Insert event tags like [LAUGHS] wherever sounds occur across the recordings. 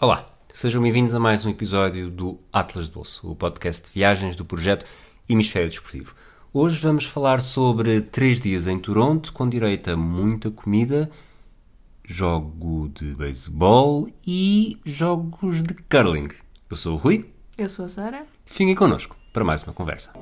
Olá, sejam bem-vindos a mais um episódio do Atlas de Bolso, o podcast de viagens do projeto Hemisfério Desportivo. Hoje vamos falar sobre três dias em Toronto, com direito a muita comida, jogo de beisebol e jogos de curling. Eu sou o Rui, Eu sou a Sara. fiquem connosco para mais uma conversa.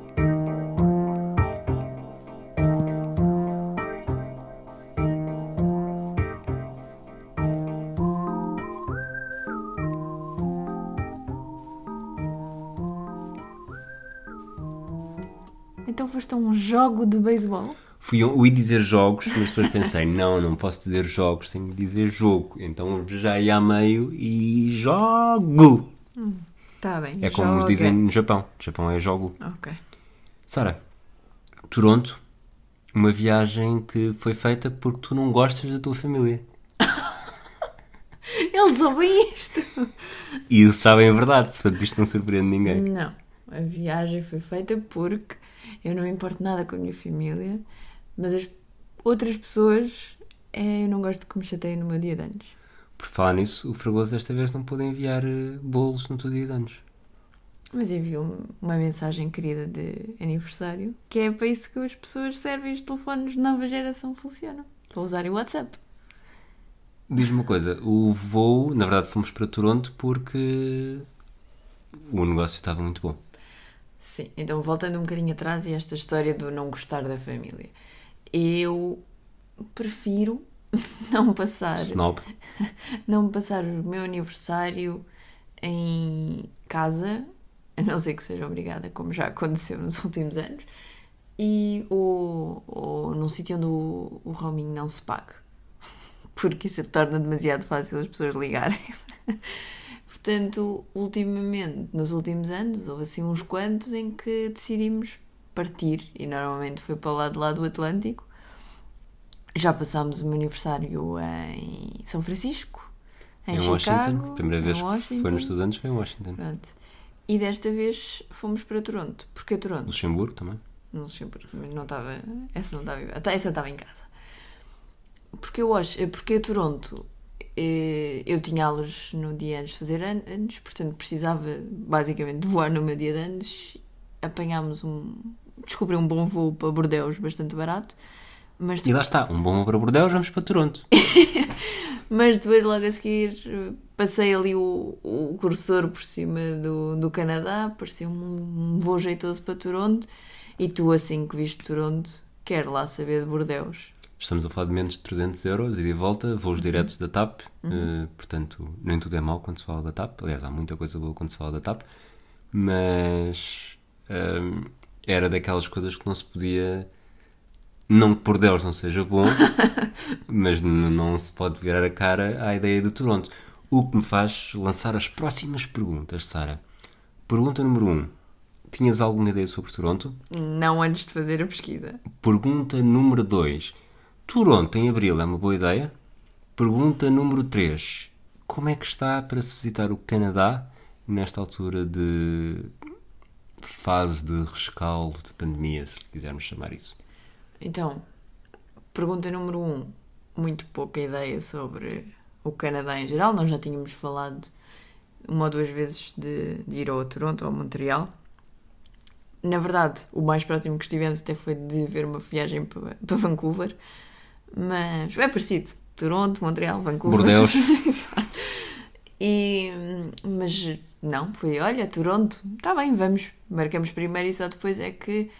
Jogo de beisebol? Fui eu ia dizer jogos, mas depois pensei, [LAUGHS] não, não posso dizer jogos, tenho de dizer jogo. Então já ia a meio e jogo! Tá bem. É como nos joga. dizem no Japão. No Japão é jogo. Ok. Sara, Toronto, uma viagem que foi feita porque tu não gostas da tua família. [LAUGHS] Eles ouvem isto? E isso sabem a verdade, portanto isto não surpreende ninguém. Não. A viagem foi feita porque eu não me importo nada com a minha família, mas as outras pessoas é, eu não gosto que me chateiem no meu dia de anos. Por falar nisso, o Fragoso desta vez não pôde enviar eh, bolos no teu dia de anos. Mas enviou uma mensagem querida de aniversário, que é para isso que as pessoas servem os telefones de nova geração funcionam. Para usarem o WhatsApp. Diz-me uma coisa, o voo, na verdade fomos para Toronto porque o negócio estava muito bom. Sim, então voltando um bocadinho atrás e esta história do não gostar da família. Eu prefiro [LAUGHS] não passar, Snob. [LAUGHS] não passar o meu aniversário em casa, a não ser que seja obrigada, como já aconteceu nos [LAUGHS] últimos anos, e ou, ou num sítio onde o, o roaming não se pague. Porque isso torna demasiado fácil as pessoas ligarem. Portanto, ultimamente, nos últimos anos, houve assim uns quantos em que decidimos partir e normalmente foi para o lado lá do Atlântico. Já passámos o meu aniversário em São Francisco, em, Em Chicago, Washington, primeira vez em que Washington. foi nos Estados Unidos foi em Washington. Pronto. E desta vez fomos para Toronto. Porquê Toronto? Luxemburgo também. Não Luxemburgo, mas não estava. Essa não estava. em- Essa estava em casa. Porque eu. Porque Toronto. Eh, Eu tinha aulas no dia antes de fazer an- anos, portanto precisava basicamente de voar no meu dia de anos. Apanhámos um. Descobri um bom voo para Bordeaux, bastante barato. Mas E lá está, um bom para Bordeaux, vamos para Toronto. [LAUGHS] Mas depois, logo a seguir, passei ali o, o cursor por cima do, do Canadá, parecia um, um voo jeitoso para Toronto. E tu, assim que viste Toronto, quer lá saber de Bordeaux. Estamos a falar de menos de 300 euros e de volta, Uhum. voos diretos da TAP, eh, portanto, nem tudo é mau quando se fala da TAP. Aliás, há muita coisa boa quando se fala da TAP, mas ehm, era daquelas coisas que não se podia. Não que por Deus não seja bom, [LAUGHS] mas não se pode virar a cara à ideia de Toronto. O que me faz lançar as próximas perguntas, Sara. Pergunta número 1. Um. Tinhas alguma ideia sobre Toronto? Não antes de fazer a pesquisa. Pergunta número 2. Toronto em abril é uma boa ideia? Pergunta número 3. Como é que está para se visitar o Canadá nesta altura de fase de rescaldo de pandemia, se quisermos chamar isso? Então, pergunta número um. Muito pouca ideia sobre o Canadá em geral. Nós já tínhamos falado uma ou duas vezes de, de ir ao Toronto ou a Montreal. Na verdade, o mais próximo que estivemos até foi de ver uma viagem para, para Vancouver. Mas é parecido. Toronto, Montreal, Vancouver. Bordeaux. [LAUGHS] E, mas não, foi, olha, Toronto, está bem, vamos. Marcamos primeiro e só depois é que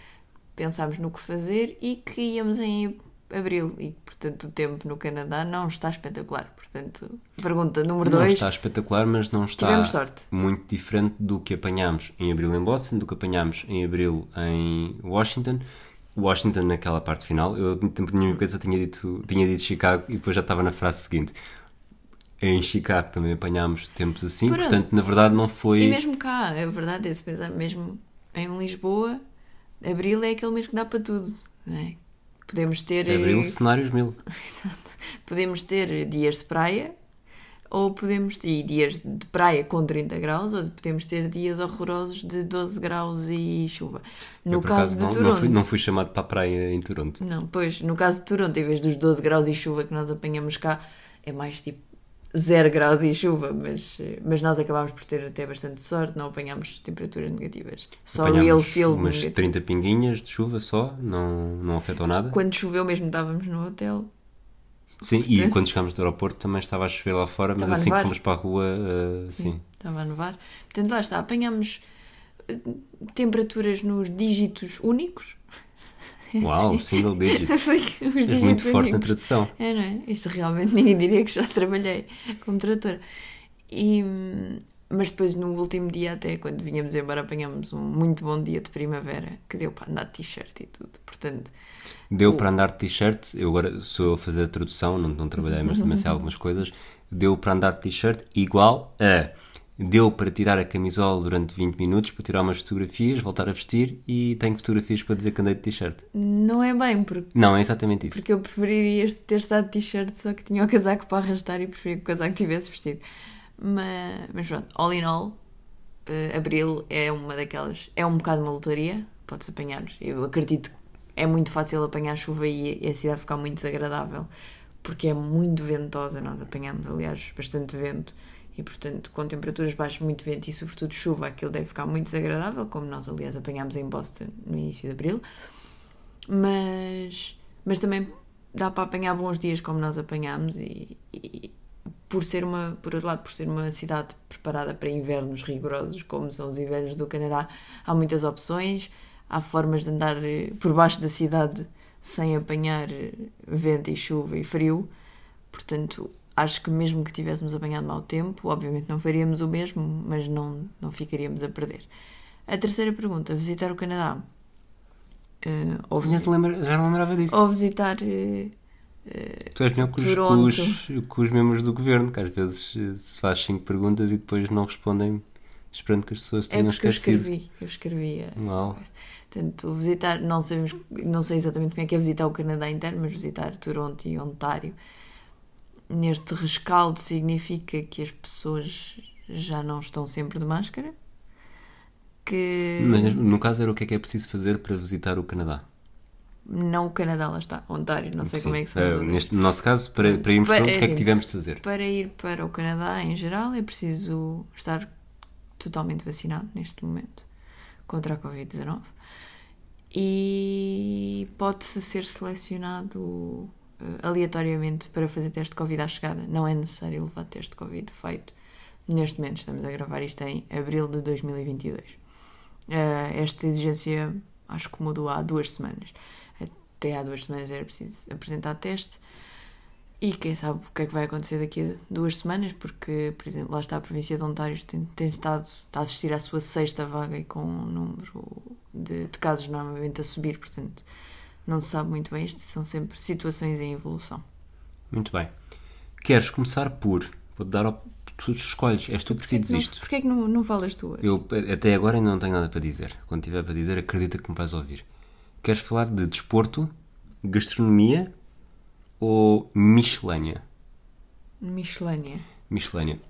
pensámos no que fazer e que íamos em abril. E, portanto, o tempo no Canadá não está espetacular. Portanto, pergunta número Não 2. está espetacular, mas não está muito diferente do que apanhámos em abril em Boston, do que apanhámos em abril em Washington. Washington naquela parte final, eu na minha cabeça tinha dito, tinha dito Chicago e depois já estava na frase seguinte. Em Chicago também apanhámos tempos assim, Pronto. portanto, na verdade não foi. E mesmo cá, a verdade é, se pensar mesmo em Lisboa, abril é aquele mês que dá para tudo. Não é? Podemos ter. Abril, eh, cenários mil. [LAUGHS] Exato. Podemos ter dias de praia, ou podemos ter dias de praia com 30 graus, ou podemos ter dias horrorosos de 12 graus e chuva. No Eu, caso acaso, de não, Toronto. não fui, não fui chamado para a praia em Toronto. Não, pois, no caso de Toronto, em vez dos 12 graus e chuva que nós apanhamos cá, é mais tipo 0 graus e chuva, mas, mas nós acabámos por ter até bastante sorte, não apanhámos temperaturas negativas. Só Apanhámos real field umas negativo. 30 pinguinhas de chuva só, não, não afetou nada. Quando choveu mesmo estávamos no hotel. Sim, e quando chegámos do aeroporto também estava a chover lá fora, mas assim que fomos para a rua, uh, sim. Estava a nevar. Portanto, lá está, apanhámos eh, temperaturas nos dígitos únicos. [LAUGHS] Uau, single digits. [LAUGHS] Assim, os dígitos muito forte na únicos. tradução. É, não é? Isto realmente [LAUGHS] ninguém diria que já trabalhei como tradutora. E, hum, mas depois, no último dia, até quando vinhamos embora, apanhámos um muito bom dia de primavera que deu para andar de t-shirt e tudo. Portanto, Deu O- para andar de t-shirt, eu agora sou a fazer a tradução, não, não trabalhei, mas também sei [LAUGHS] algumas coisas. Deu para andar de t-shirt igual a. Deu para tirar a camisola durante 20 minutos, para tirar umas fotografias, voltar a vestir e tenho fotografias para dizer que andei de t-shirt. não é bem, porque, Não, é exatamente isso. porque eu preferiria ter estado de t-shirt, só que tinha o casaco para arrastar e preferia que o casaco tivesse vestido. Mas, mas pronto, all in all, eh, Abril é uma daquelas. É um bocado uma lotaria, pode-se apanhar. Eu acredito que é muito fácil apanhar chuva e, e a cidade ficar muito desagradável, porque é muito ventosa. Nós apanhamos, aliás, bastante vento e, portanto, com temperaturas baixas, muito vento e, sobretudo, chuva, aquilo deve ficar muito desagradável, como nós, aliás, apanhámos em Boston no início de abril. Mas, mas também dá para apanhar bons dias como nós apanhámos e, e por ser uma, por outro lado, por ser uma cidade preparada para invernos rigorosos, como são os invernos do Canadá, há muitas opções, há formas de andar eh, por baixo da cidade sem apanhar eh, vento e chuva e frio. Portanto, acho que mesmo que tivéssemos apanhado mau tempo, obviamente não faríamos o mesmo, mas não, não ficaríamos a perder. A terceira pergunta, visitar o Canadá. Eh, ou, Já, lembra- já não lembrava disso. ou visitar eh, Tu és melhor que os, que os- que os membros do governo, que às vezes eh, se faz cinco perguntas e depois não respondem, esperando que as pessoas É tenham eu esquecido. escrevi, eu escrevi. a- Uau. Portanto, visitar, não, sabemos, não sei exatamente como é que é visitar o Canadá inteiro, mas visitar Toronto e Ontário. Neste rescaldo significa que as pessoas já não estão sempre de máscara. Que Mas no caso era o que é que é preciso fazer para visitar o Canadá? Não o Canadá, lá está, Ontário, não sei Sim. como é que. Eh, as outras. neste, no nosso caso, para, para irmos Para- para o é que é que assim, tivemos de fazer? Para ir para o Canadá em geral é preciso estar totalmente vacinado neste momento contra a Covid-19 e pode-se ser selecionado eh, aleatoriamente para fazer teste de Covid à chegada. Não é necessário levar teste de Covid feito. Neste momento estamos a gravar isto em abril de 2022. Eh, esta exigência acho que mudou há duas semanas. Até há duas semanas era preciso apresentar teste. E quem sabe o que é que vai acontecer daqui a duas semanas, porque, por exemplo, lá está a província de Ontário, tem, tem estado está a assistir à sua sexta vaga e com um número de, de casos normalmente a subir, portanto, não se sabe muito bem. Isto são sempre situações em evolução. Muito bem. Queres começar por. Vou-te dar. Op... Tu escolhes, és tu que decides Não- isto. Porquê é que não, não falas tu? hoje? Eu até agora ainda não tenho nada para dizer. Quando tiver para dizer, acredita que me vais ouvir. Queres falar de desporto, gastronomia ou miscelânea? Miscelânea. Miscelânea.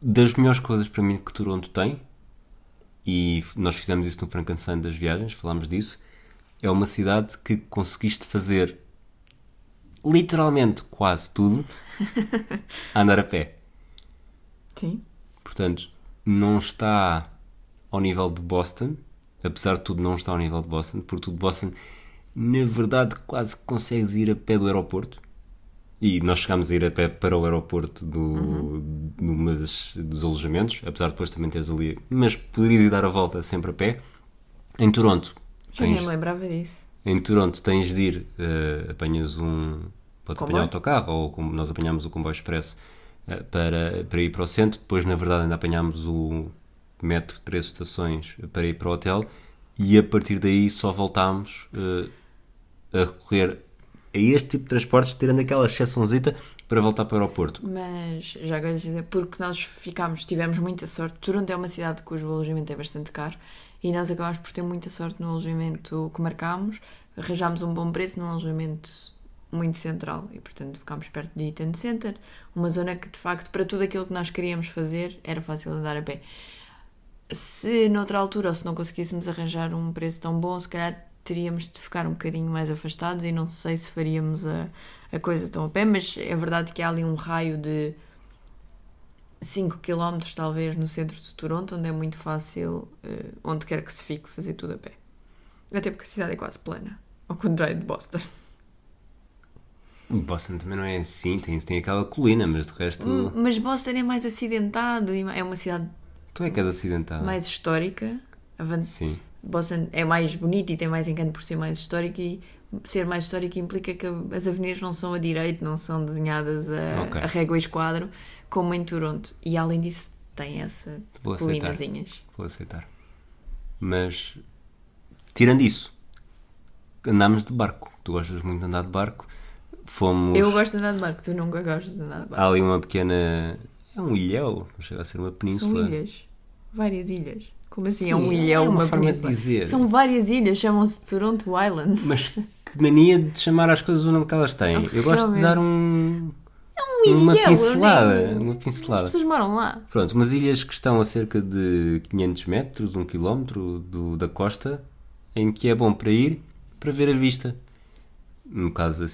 Das melhores coisas para mim que Toronto tem, e nós fizemos isso no Frankenstein das viagens, falámos disso, é uma cidade que conseguiste fazer literalmente quase tudo [LAUGHS] a andar a pé. Sim. Portanto, não está ao nível de Boston, apesar de tudo, não está ao nível de Boston, porque tudo Boston, na verdade, quase que consegues ir a pé do aeroporto. E nós chegámos a ir a pé para o aeroporto do, numa das- dos alojamentos, apesar de depois também teres ali. Mas poderias ir dar a volta sempre a pé. Em Toronto, nem tens, me lembrava disso. em Toronto tens de ir, eh, apanhas um. Podes Comboio? apanhar o autocarro, ou como nós apanhámos o comboio expresso eh, para, para ir para o centro. Depois, na verdade, ainda apanhámos o metro, três estações para ir para o hotel. E a partir daí só voltámos eh, a recorrer a este tipo de transportes, tirando aquela exceçãozita para voltar para o aeroporto. Mas já agora dizer, porque nós ficámos, tivemos muita sorte. Toronto é uma cidade cujo alojamento é bastante caro e nós acabámos por ter muita sorte no alojamento que marcámos. Arranjámos um bom preço num alojamento muito central e, portanto, ficámos perto de Eaton Center, uma zona que, de facto, para tudo aquilo que nós queríamos fazer, era fácil andar a pé. Se noutra altura ou se não conseguíssemos arranjar um preço tão bom, se calhar teríamos de ficar um bocadinho mais afastados e não sei se faríamos a, a coisa tão a pé, mas é verdade que há ali um raio de 5 km talvez no centro de Toronto, onde é muito fácil, eh, onde quer que se fique, fazer tudo a pé. Até porque a cidade é quase plana, ao contrário de Boston. Boston também não é assim, tem, tem aquela colina, mas de resto. Hum, Mas Boston é mais acidentado e é uma cidade Tu é que és acidentada. mais histórica. Avan- Sim. Boston é mais bonito e tem mais encanto por ser mais histórico e ser mais histórico implica que as avenidas não são a direito, não são desenhadas a, Ok. a régua e esquadro, como em Toronto. E além disso tem essa Vou colinazinhas. Vou aceitar. Mas, tirando isso, andámos de barco. Tu gostas muito de andar de barco. Fomos. Eu gosto de andar de barco, tu nunca gostas de andar de barco. Há ali uma pequena. É um ilhéu, não chega a ser uma São península. ilhas. Várias ilhas. Como assim? Sim, é um ilhéu, é uma uma, forma de península? dizer. São várias ilhas, chamam-se Toronto Islands. Mas que mania de chamar as coisas o nome que elas têm. Eu gosto de dar um. um uma ilhéu, pincelada. nem- Uma As pincelada. pessoas moram lá. Pronto, umas ilhas que estão a cerca de 500 metros, 1 km do, da costa, em que é bom para ir para ver a vista. No caso da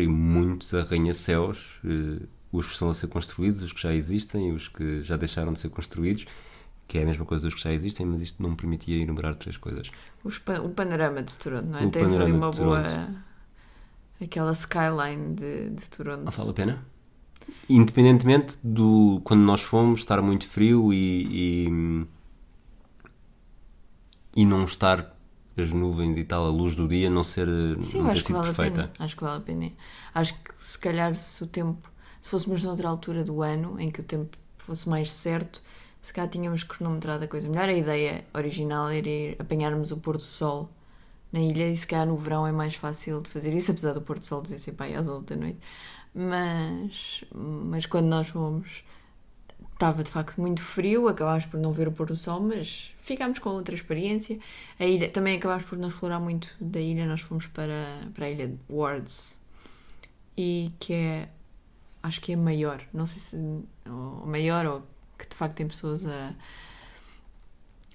e muitos arranha-céus, eh, os que estão a ser construídos, os que já existem os que já deixaram de ser construídos, que é a mesma coisa dos que já existem, mas isto não me permitia enumerar três coisas. Pa- o panorama de Toronto, não é? O Tens ali uma boa. Aquela skyline de, de Toronto. Não vale a pena? Independentemente do quando nós fomos estar muito frio e, e, e não estar as nuvens e tal, a luz do dia não ser Sim, não ter sido vale perfeita. pena. Acho que vale a pena. Acho que se calhar se o tempo. Se fôssemos noutra altura do ano em que o tempo fosse mais certo, se calhar tínhamos cronometrado a coisa melhor. A ideia original era ir apanharmos o pôr do sol na ilha e se calhar no verão é mais fácil de fazer isso, apesar do pôr do sol devia ser para aí às 11 da noite. Mas, mas quando nós fomos estava de facto muito frio, acabámos por não ver o pôr do sol, mas ficámos com outra experiência. A ilha, também acabámos por não explorar muito da ilha, nós fomos para, para a ilha de Wards, e que é, acho que é maior, não sei se ou maior ou que de facto tem pessoas a,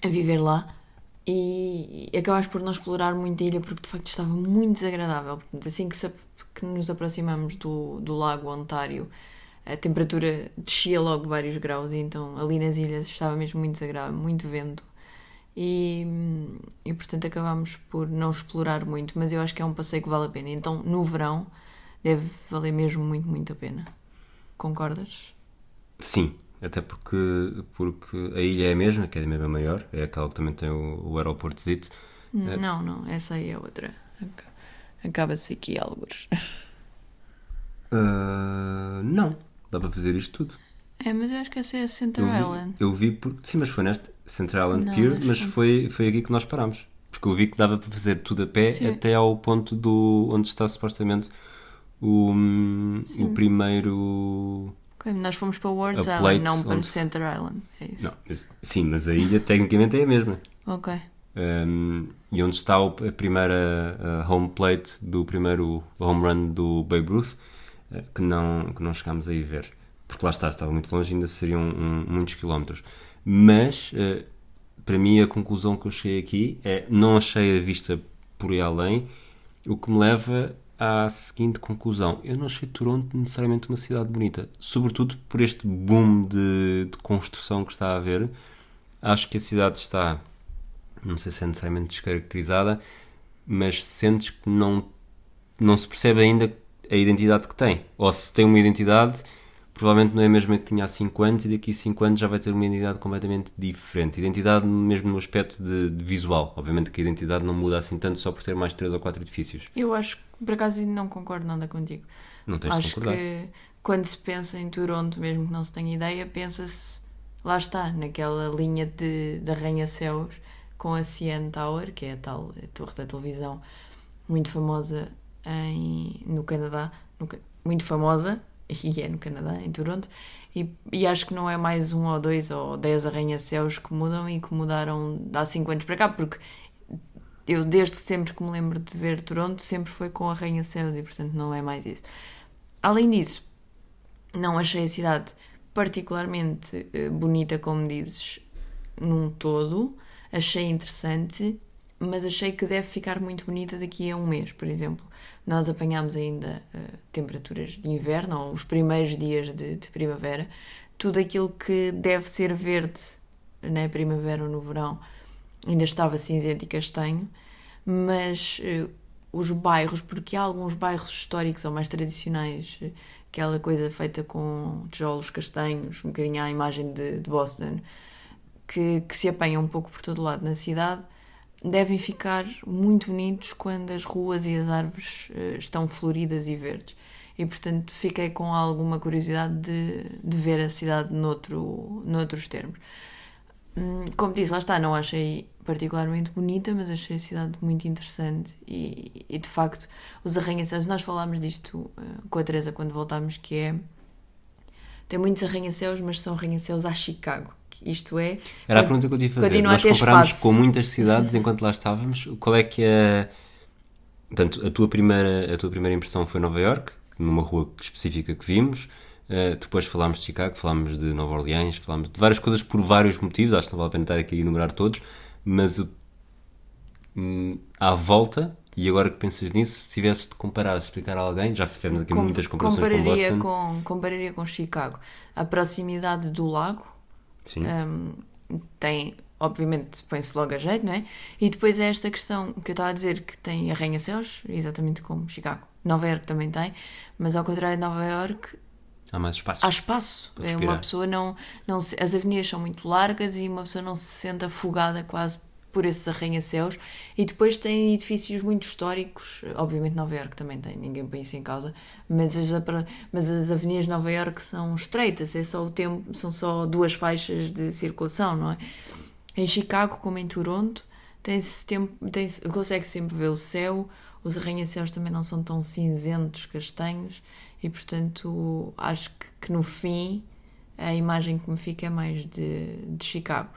a viver lá. E, e acabámos por não explorar muito a ilha porque de facto estava muito desagradável. Portanto, assim que, se que nos aproximamos do, do lago Ontário, a temperatura descia logo vários graus, e então ali nas ilhas estava mesmo muito desagradável, muito vento. E, e portanto acabámos por não explorar muito, mas eu acho que é um passeio que vale a pena. Então no verão deve valer mesmo muito, muito a pena. Concordas? Sim, até porque, porque a ilha é a mesma, que é mesmo a maior, é aquela que também tem o, o aeroportozito. Não, não, essa aí é outra. Aca- Acaba-se aqui alguns. [LAUGHS] Ah, não, dá para fazer isto tudo. É, mas eu acho que essa é a Center Eu vi, Island. eu vi por, sim, mas foi neste Central Island Não, Pier, mas foi, foi aqui que nós parámos. Porque eu vi que dava para fazer tudo a pé Sim. até ao ponto do onde está supostamente o, o primeiro. Nós fomos para Words A Island, não para onde- Center Island. É isso. Não, sim, mas a ilha tecnicamente é a mesma. Ok. Um, e onde está a primeira uh, home plate do primeiro home run do Babe Ruth, uh, que, não, que não chegámos a ir ver. Porque lá está, estava muito longe, ainda seriam um, muitos quilómetros. Mas, uh, para mim, a conclusão que eu cheguei aqui é não achei a vista por aí além, o que me leva à seguinte conclusão. Eu não achei Toronto necessariamente uma cidade bonita, sobretudo por este boom de, de construção que está a haver. Acho que a cidade está não sei se é necessariamente descaracterizada, mas sentes que não, não se percebe ainda a identidade que tem. Ou se tem uma identidade, provavelmente não é a mesma que tinha há 5 anos e daqui a 5 anos já vai ter uma identidade completamente diferente. Identidade mesmo no aspecto de, de visual. Obviamente que a identidade não muda assim tanto só por ter mais 3 ou 4 edifícios. Eu acho que, por acaso, não concordo nada contigo. Não tens de acho concordar. que quando se pensa em Toronto, mesmo que não se tenha ideia, pensa-se, lá está, naquela linha de, de arranha-céus com a CN Tower, que é a tal a torre da televisão muito famosa em, no Canadá, no muito famosa, e é no Canadá, em Toronto, e, e acho que não é mais um ou dois ou dez arranha-céus que mudam e que mudaram há cinco anos para cá, porque eu desde sempre que me lembro de ver Toronto sempre foi com arranha-céus e portanto não é mais isso. Além disso, não achei a cidade particularmente eh, bonita, como dizes, num todo. Achei interessante, mas achei que deve ficar muito bonita daqui a um mês, por exemplo. Nós apanhámos ainda eh, temperaturas de inverno, ou os primeiros dias de, de primavera. tudo aquilo que deve ser verde na primavera ou no verão ainda estava cinzento e castanho, mas uh, os bairros, porque há alguns bairros históricos ou mais tradicionais, uh, aquela coisa feita com tijolos castanhos, um bocadinho à imagem de, de Boston, que, que se apanham um pouco por todo lado na cidade, devem ficar muito bonitos quando as ruas e as árvores uh, estão floridas e verdes. E portanto fiquei com alguma curiosidade de, de ver a cidade noutro, noutros termos. Hum, como disse, lá está, não achei particularmente bonita, mas achei a cidade muito interessante e, e de facto os arranha-céus, nós falámos disto uh, com a Teresa quando voltámos, que é tem muitos arranha-céus, mas são arranha-céus a Chicago. Isto é. Era a pergunta que eu tinha a fazer. Nós comparámos com muitas cidades enquanto lá estávamos. Qual é que é. Portanto, a tua primeira, a tua primeira impressão foi Nova York, numa rua específica que vimos. Uh, depois falámos de Chicago, falámos de Nova Orleans, falámos de várias coisas por vários motivos, acho que não vale a pena estar aqui a enumerar todos, mas hum, à volta, e agora que pensas nisso, se tivesses de comparar, explicar a alguém, já fizemos aqui Com, muitas comparações compararia com Boston. Com, compararia com Chicago. A proximidade do lago um, tem, obviamente, põe-se logo a jeito, não é? E depois é esta questão que eu estava a dizer, que tem arranha-céus, exatamente como Chicago. Nova York também tem, mas ao contrário de Nova York, Há mais espaço. Há espaço. É uma pessoa não, não se, as avenidas são muito largas e uma pessoa não se sente afogada quase por esses arranha-céus. E depois tem edifícios muito históricos. Obviamente Nova York também tem, ninguém põe isso em causa. Mas as, mas as avenidas de Nova York são estreitas, é só o tempo, são só duas faixas de circulação, não é? Em Chicago, como em Toronto, tem-se tempo, tem consegue sempre ver o céu. Os arranha-céus também não são tão cinzentos, castanhos e portanto acho que, que, no fim a imagem que me fica é mais de, de Chicago.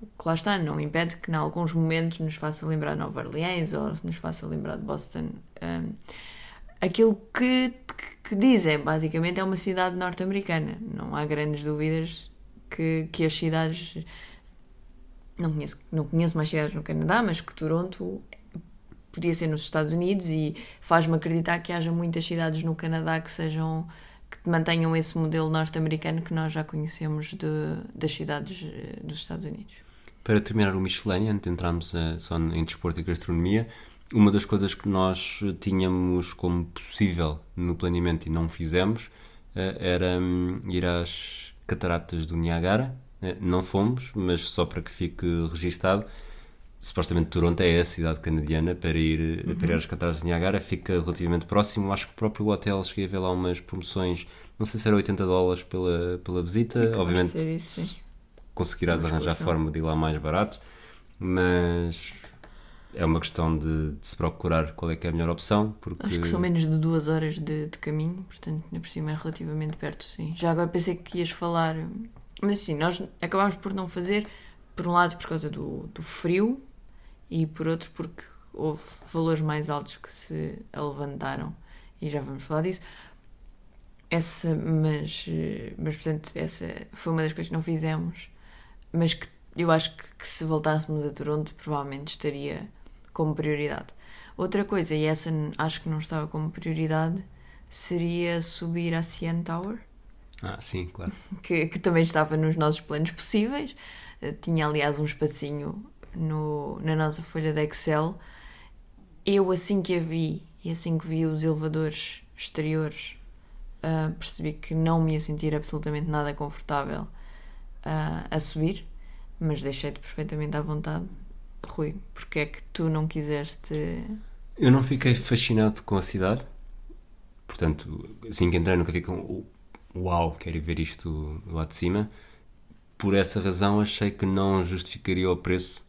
Que lá está, não impede que em alguns momentos nos faça lembrar Nova Orleans ou nos faça lembrar de Boston. Um, aquilo que, que, dizem, basicamente, é uma cidade norte-americana. Não há grandes dúvidas que, que as cidades. Não conheço, não conheço mais cidades no Canadá, mas que Toronto podia ser nos Estados Unidos e faz-me acreditar que haja muitas cidades no Canadá que sejam que mantenham esse modelo norte-americano que nós já conhecemos de, das cidades eh, dos Estados Unidos. Para terminar o Michelin, antes de entrarmos eh, só em desporto e gastronomia, uma das coisas que nós tínhamos como possível no planeamento e não fizemos eh, era hum, ir às cataratas do Niagara. Não fomos, mas só para que fique registado, supostamente Toronto é a cidade canadiana para ir, uhum. para ir às cataratas de Niagara, fica relativamente próximo. Acho que o próprio hotel cheguei a ver lá umas promoções, não sei se era 80 dólares pela, pela visita. Obviamente isso, conseguirás arranjar forma de ir lá mais barato, mas é uma questão de, de, se procurar qual é que é a melhor opção. Porque... Acho que são menos de duas horas de, de caminho, portanto, ainda por cima é relativamente perto, sim. Já agora pensei que ias falar, mas sim, nós acabámos por não fazer, por um lado por causa do, do frio, e por outro porque houve valores mais altos que se levantaram e já vamos falar disso. Essa, mas, mas portanto, essa foi uma das coisas que não fizemos, mas que eu acho que, que se voltássemos a Toronto provavelmente estaria como prioridade. Outra coisa, e essa acho que não estava como prioridade, seria subir a CN Tower. Ah, sim, claro. [LAUGHS] Que, que também estava nos nossos planos possíveis. Tinha, aliás, um espacinho no, na nossa folha de Excel, eu assim que a vi e assim que vi os elevadores exteriores, uh, percebi que não me ia sentir absolutamente nada confortável uh, a subir, mas deixei-te perfeitamente à vontade. Rui, porque é que tu não quiseste. Eu não fiquei fascinado com a cidade, portanto, assim que entrei, nunca fiquei com uau, quero ver isto lá de cima. Por essa razão, achei que não justificaria o preço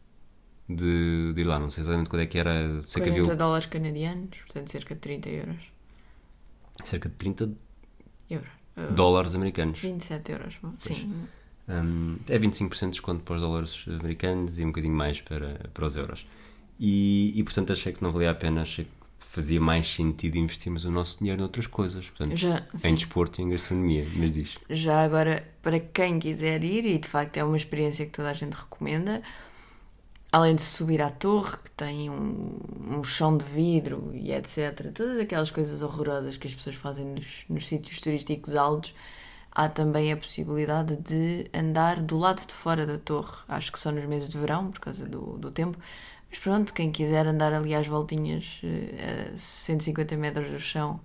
de, de ir lá. Não sei exatamente quando é que era. Sei 40 que havia... dólares canadianos, portanto cerca de 30 euros. Cerca de 30 euros. Dólares americanos. 27 euros, sim. Um, é 25% de desconto para os dólares americanos e um bocadinho mais para, para os euros. E, e portanto achei que não valia a pena, achei que fazia mais sentido investirmos o nosso dinheiro noutras coisas, portanto, Já, em desporto e em gastronomia, mas diz. Já agora, para quem quiser ir, e de facto é uma experiência que toda a gente recomenda, além de subir à torre, que tem um, um chão de vidro e etc., todas aquelas coisas horrorosas que as pessoas fazem nos, nos sítios turísticos altos, Há também a possibilidade de andar do lado de fora da torre, acho que só nos meses de verão, por causa do, do tempo. Mas pronto, quem quiser andar ali às voltinhas eh, a 150 metros do chão,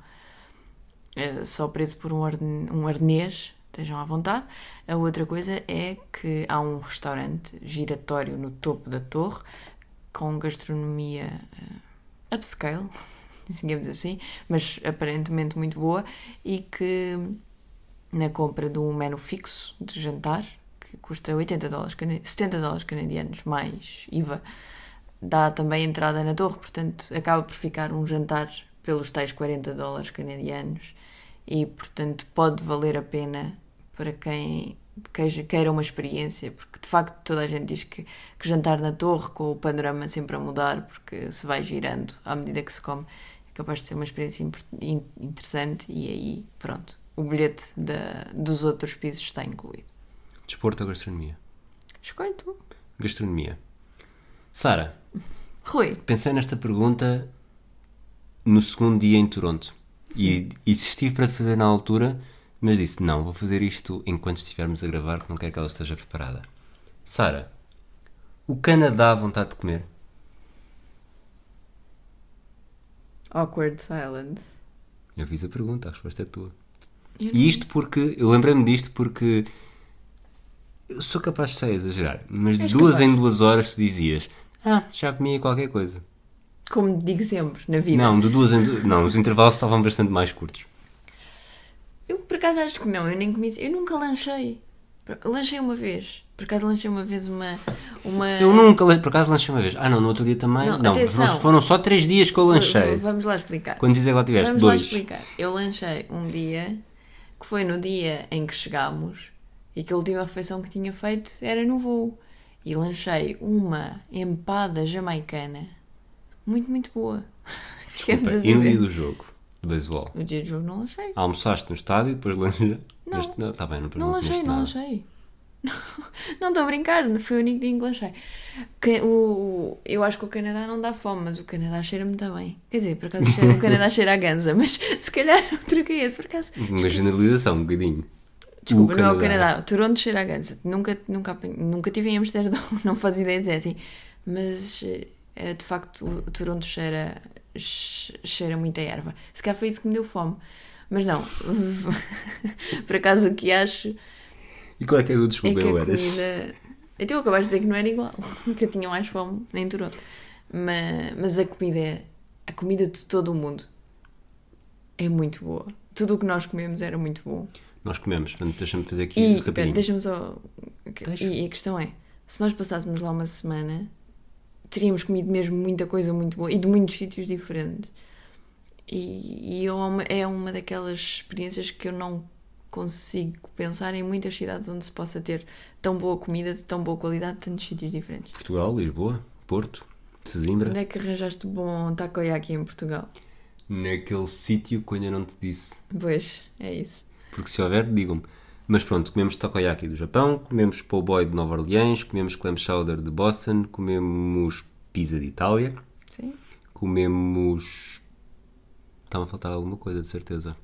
eh, só preso por um, arnês, estejam à vontade. A outra coisa é que há um restaurante giratório no topo da torre, com gastronomia eh, upscale, [LAUGHS] digamos assim, mas aparentemente muito boa, e que na compra de um menu fixo de jantar, que custa 80 dólares, cana- 70 dólares canadianos mais IVA, dá também entrada na torre, portanto acaba por ficar um jantar pelos tais 40 dólares canadianos e portanto pode valer a pena para quem queira uma experiência, porque de facto toda a gente diz que, que jantar na torre com o panorama sempre a mudar, porque se vai girando à medida que se come, é capaz de ser uma experiência interessante e aí pronto, o bilhete da, dos outros pisos está incluído. Desporto ou gastronomia? Escolhe tu. Gastronomia. Sara, Rui, pensei nesta pergunta no segundo dia em Toronto. E insisti para te fazer na altura, mas disse: não, vou fazer isto enquanto estivermos a gravar, que não quero que ela esteja preparada. Sara, o Canadá dá vontade de comer? awkward silence. Eu fiz a pergunta, a resposta é tua. E isto porque. Eu lembrei-me disto porque. Eu sou capaz de ser exagerar, mas de És duas capaz. em duas horas tu dizias: Ah, já comia qualquer coisa. Como digo sempre na vida. Não, de duas em duas. Não, os intervalos estavam bastante mais curtos. Eu por acaso acho que não, eu nem comi. Eu nunca lanchei. Lanchei uma vez. Por acaso lanchei uma vez uma. uma... Eu nunca, por acaso, lanchei uma vez. Ah, não, no outro dia também. Não, Não, atenção. foram- foram só três dias que eu lanchei. Vamos lá explicar. Quando dizer que lá tiveste Vamos lá dois. explicar. Eu lanchei um dia que foi no dia em que chegámos e que a última refeição que tinha feito era no voo. E lanchei uma empada jamaicana muito, muito boa. [LAUGHS] Ficamos a e no dia do jogo de beisebol? No dia do jogo não lanchei. Almoçaste no estádio e depois lanchei. Não. Está bem, não Não pergunto lanchei, não nada. lanchei. [LAUGHS] Não estou a brincar, foi o único dia em que lanchei. O, eu acho que o Canadá não dá fome, mas o Canadá cheira-me também. Quer dizer, por acaso o Canadá cheira a ganza, mas [LAUGHS] se calhar o truque é esse, por acaso. Uma generalização, um bocadinho. Desculpa, O não é o Canadá. Toronto cheira a ganza. Nunca, nunca, nunca tive em Amsterdão, [LAUGHS] não fazes ideia de dizer assim. Mas eh, de facto o Toronto cheira, che- cheira muito a erva. Se calhar foi isso que me deu fome. Mas não, por acaso o que acho E qual é que é o é desculpa, que eu a eras? comida. Então acabaste de dizer que não era igual, [LAUGHS] que eu tinha mais fome em Toronto. Mas, mas a comida é. A comida de todo o mundo é muito boa. Tudo o que nós comemos era muito bom. Nós comemos, portanto, deixa-me fazer aqui E, rapidinho. deixa-me só. Deixa. E, e a questão é: se nós passássemos lá uma semana, teríamos comido mesmo muita coisa muito boa e de muitos sítios diferentes. E, e é, uma, é uma daquelas experiências que eu não consigo pensar em muitas cidades onde se possa ter tão boa comida, de tão boa qualidade, de tantos sítios diferentes. Portugal, Lisboa, Porto, Sesimbra. Onde é que arranjaste bom takoyaki em Portugal? Naquele sítio que eu ainda não te disse. Pois, é isso. Porque se houver, digam-me. Mas pronto, comemos takoyaki do Japão, comemos po' boy de Nova Orleans, comemos clam chowder de Boston, comemos pizza de Itália, Sim. comemos... Está-me a faltar alguma coisa, de certeza.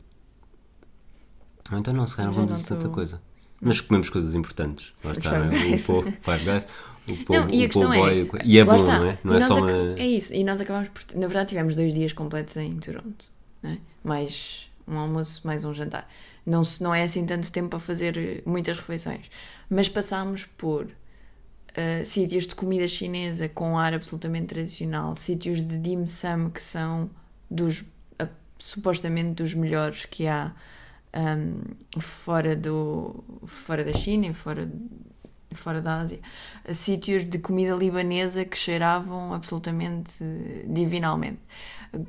Então não, se calhar não vamos dizer tanta coisa. Mas comemos coisas importantes. Lá está, é? [LAUGHS] O po, Five Guys, o po, Não, e a o questão boy... é. E é bom, está. não é? Não é só uma... É isso, e nós acabamos por. Na verdade, tivemos dois dias completos em Toronto, né? mais um almoço, mais um jantar. Não, se, não é assim tanto tempo para fazer eh, muitas refeições, mas passámos por eh, sítios de comida chinesa com ar absolutamente tradicional, sítios de dim sum que são dos a- supostamente dos melhores que há ahm, fora, do, fora da China e fora, fora da Ásia. Sítios de comida libanesa que cheiravam absolutamente divinalmente.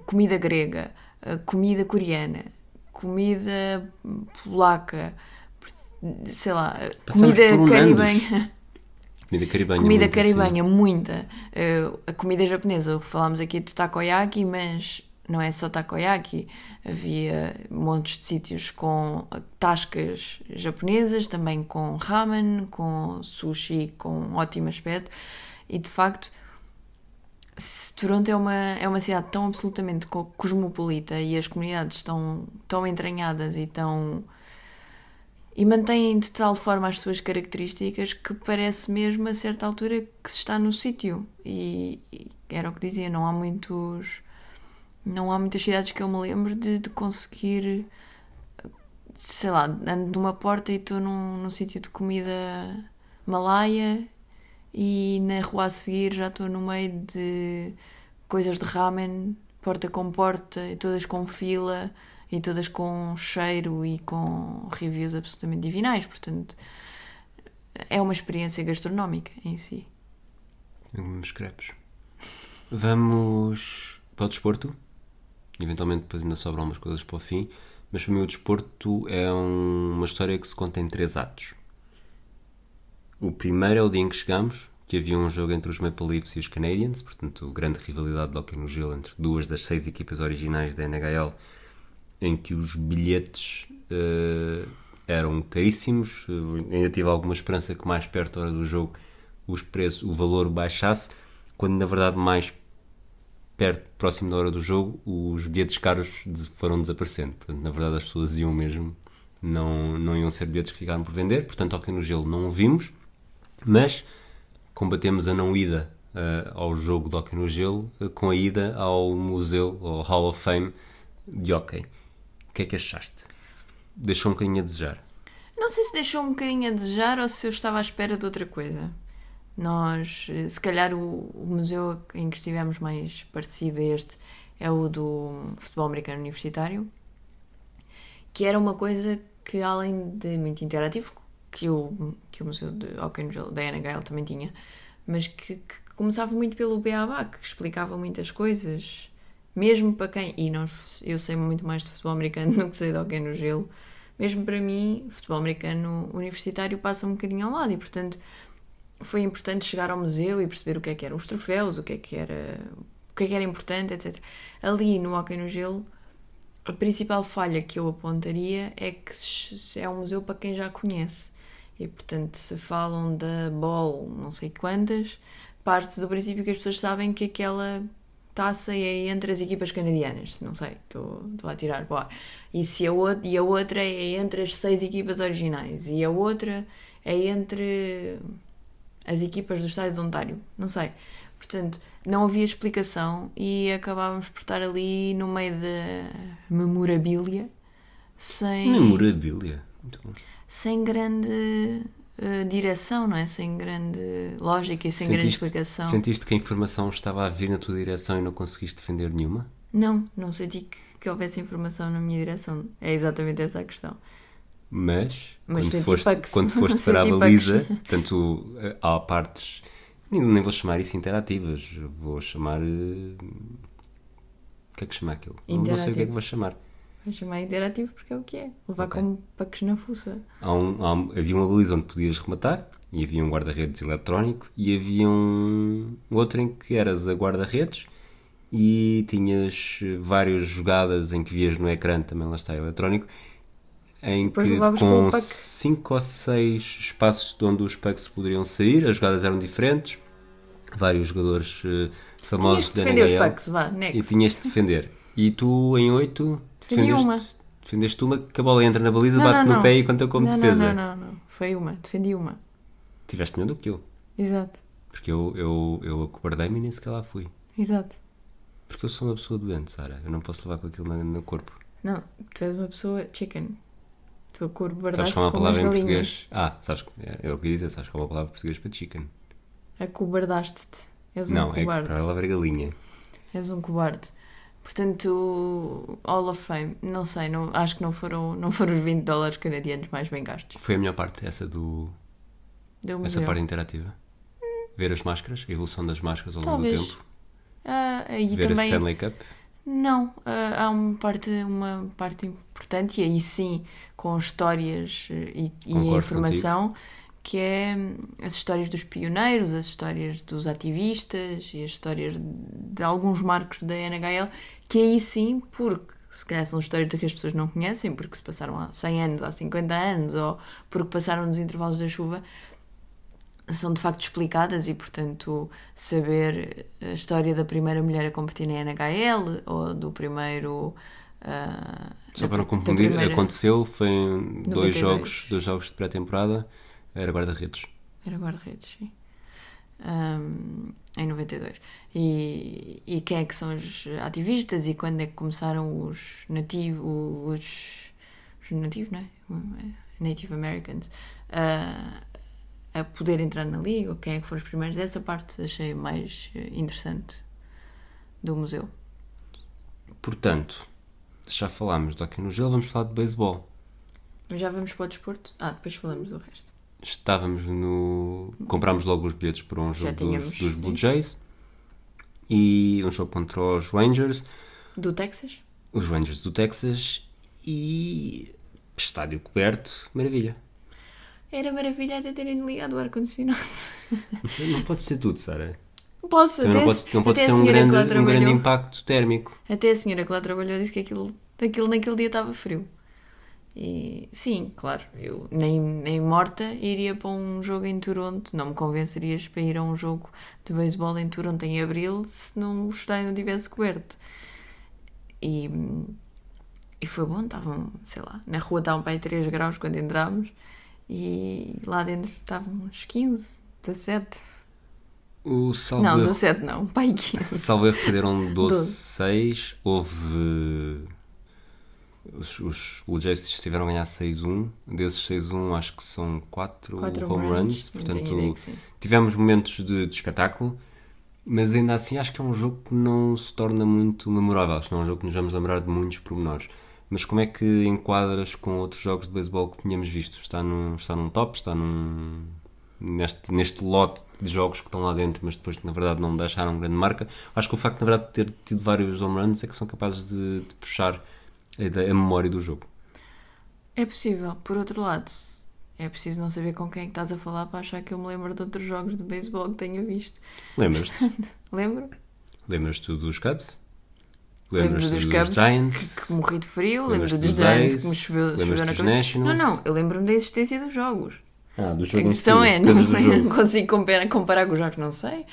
Comida grega, eh, comida coreana, comida polaca, sei lá, Passamos comida um caribenha. [LAUGHS] Comida caribenha. Comida muito assim. caribenha, muita. Uh, a comida japonesa, falámos aqui de takoyaki, mas não é só takoyaki. Havia montes de sítios com tascas japonesas, também com ramen, com sushi, com ótimo aspecto. E de facto, Toronto é uma, é uma cidade tão absolutamente co- cosmopolita e as comunidades estão tão entranhadas e tão e mantêm de tal forma as suas características que parece mesmo a certa altura que se está no sítio. E, e era o que dizia, não há muitos. Não há muitas cidades que eu me lembro de, de conseguir. Sei lá, ando de uma porta e estou num, num sítio de comida malaia e na rua a seguir já estou no meio de coisas de ramen, porta com porta, e todas com fila e todas com cheiro e com reviews absolutamente divinais. Portanto, é uma experiência gastronómica em si. Uns crepes. Vamos para o desporto. Eventualmente depois ainda sobram umas coisas para o fim. Mas para mim o desporto é um- uma história que se conta em três atos. O primeiro é o dia em que chegamos, que havia um jogo entre os Maple Leafs e os Canadiens, portanto, grande rivalidade de hockey no gelo entre duas das seis equipas originais da NHL, em que os bilhetes eh, eram caríssimos. Eh, ainda tive alguma esperança que mais perto da hora do jogo os preços, o valor baixasse, quando na verdade mais perto, próximo da hora do jogo, os bilhetes caros foram desaparecendo. Portanto, na verdade, as pessoas iam mesmo, não, não iam ser bilhetes que ficaram por vender. Portanto, hockey no gelo não o vimos, mas combatemos a não ida eh, ao jogo de hockey no gelo eh, com a ida ao museu, ao Hall of Fame de hockey. O que é que achaste? Deixou um bocadinho a desejar. Não sei se deixou um bocadinho a desejar ou se eu estava à espera de outra coisa. Nós, se calhar, o, o museu em que estivemos mais parecido a este é o do futebol americano universitário, que era uma coisa que, além de muito interativo, que o, que o museu de Gelo da NHL também tinha, mas que, que começava muito pelo beabá, que explicava muitas coisas, mesmo para quem. E nós, eu sei muito mais de futebol americano [LAUGHS] do que sei de Hockey no Gelo mesmo para mim, futebol americano universitário passa um bocadinho ao lado e, portanto, foi importante chegar ao museu e perceber o que é que eram os troféus, o que é que era, o que é que era importante, etc. Ali no Hockey no Gelo, a principal falha que eu apontaria é que é um museu para quem já conhece. E, portanto, se falam da Ball, não sei quantas, parte do princípio que as pessoas sabem que aquela taça é entre as equipas canadianas. Não sei, estou a tirar para. E, se a, ou- e a outra é entre as seis equipas originais. E a outra é entre as equipas do estádio de Ontário. Não sei. Portanto, não havia explicação e acabávamos por estar ali no meio da memorabilia sem, Memorabilia. Muito bom. sem grande eh, direção, não é? Sem grande lógica e sem grande explicação. sentiste que a informação estava a vir na tua direção e não conseguiste defender nenhuma? Não, não senti que, que houvesse informação na minha direção. É exatamente essa a questão. Mas, Mas quando, foste, quando foste [LAUGHS] para a baliza, portanto, há partes. Nem, vou chamar isso interativas, vou chamar. eh, O que é que chama aquilo? Não sei o que é que vou chamar. Vai chamar interativo porque é o que é. Levar Ok. como pucks na fuça. Há um- há um- havia uma baliza onde podias rematar e havia um guarda-redes eletrónico e havia um outro em que eras a guarda-redes e tinhas várias jogadas em que vias no ecrã, também lá está eletrónico, em Depois que com com o puck. 5 ou 6 espaços de onde os pucks poderiam sair, as jogadas eram diferentes, vários jogadores eh, famosos da defender os NHL pucks, vá, next. e tinhas de defender. E tu em 8 Defendi defendeste, defendeste uma que a bola entra na baliza, Não, bate não, no não. pé e conta como defesa. Não, não, não. Foi uma. Defendi uma. Tiveste melhor do que eu. Exato. Porque eu, eu, eu acobardei-me e nem sequer lá fui. Exato. Porque eu sou uma pessoa doente, Sara. Eu não posso levar com aquilo no, no corpo. Não, tu és uma pessoa chicken. Tu acobardaste é uma como as palavra em galinhas. português? Ah, sabes, é, é o que dizer. Sabes qual é uma palavra em português para chicken? Acobardaste-te. És um não, é cobarde. para a palavra galinha. És um cobarde. Portanto, Hall of Fame, não sei, não, acho que não foram, não foram os 20 dólares canadianos mais bem gastos. Foi a melhor parte, essa do. Deu Essa parte interativa. Ver as máscaras, a evolução das máscaras ao longo do tempo. Ah, Ver também a Stanley Cup. Não, ah, há uma parte, uma parte importante, e aí sim, com histórias eh, e, e a informação, que é hum, as histórias dos pioneiros, as histórias dos ativistas e as histórias de alguns marcos da NHL, que aí sim, porque se calhar são histórias que as pessoas não conhecem, porque se passaram há 100 anos, há 50 anos, ou porque passaram nos intervalos da chuva, são de facto explicadas e, portanto, saber a história da primeira mulher a competir na NHL ou do primeiro ah, Só para não confundir, primeira- aconteceu, foi em dois 92. jogos, dois jogos de pré-temporada, era guarda-redes. Era guarda-redes, sim. Ahm, em 92. E, e quem é que são os ativistas e quando é que começaram os nativos, os, os nativos, não é? Native Americans, a, a poder entrar na liga, ou quem é que foram os primeiros. Essa parte achei mais eh, interessante do museu. Portanto, já falámos do hockey no gelo, vamos falar de beisebol. Mas já vamos para o desporto? Ah, depois falamos do resto. Estávamos no. Comprámos logo os bilhetes para um jogo dos, tínhamos, dos Blue sim. Jays e um jogo contra os Rangers, Do Texas? os Rangers do Texas e estádio coberto, maravilha. Era maravilha até terem ligado o ar-condicionado. Não pode ser tudo, Sara. Posso, até, não pode, não pode ser um grande, um grande impacto térmico. Até a senhora que lá trabalhou disse que aquilo, aquilo naquele dia estava frio. E sim, claro, eu nem, nem morta iria para um jogo em Toronto. Não me convencerias para ir a um jogo de beisebol em Toronto em abril se não o estádio não tivesse coberto. E, e foi bom, estavam, sei lá, na rua estavam para aí 3 graus quando entrámos e lá dentro estavam uns 15, 17. O salvo Não, erro- 17 não, aí 15. Salvo erro, perderam [LAUGHS] 12. 12-6. Houve. Os, os Blue Jays estiveram a ganhar 6-1. Desses 6-1, acho que são 4 Quatro home home runs. runs, Portanto, tivemos momentos de, de espetáculo. Mas ainda assim, acho que é um jogo que não se torna muito memorável. Acho que não é um jogo que nos vamos lembrar de muitos pormenores. Mas como é que enquadras com outros jogos de beisebol que tínhamos visto? Está num, está num top? Está num. Neste, neste lote de jogos que estão lá dentro, mas depois na verdade não deixaram grande marca. Acho que o facto na verdade de ter tido vários home runs é que são capazes de, de puxar a, a memória do jogo. É possível. Por outro lado, é preciso não saber com quem é que estás a falar para achar que eu me lembro de outros jogos de beisebol que tenha visto. Lembras-te? [LAUGHS] Lembro? Lembras-te dos Cubs? Lembro Lembras-te dos dos, Cubs Giants? Que morri de frio, Lembras-te lembro dos dos Giants que me choveu, choveu na dos cabeça. Não, não, eu lembro-me da existência dos jogos. Ah, do A jogo em questão é, não, não consigo comparar, comparar com os jogos, não sei.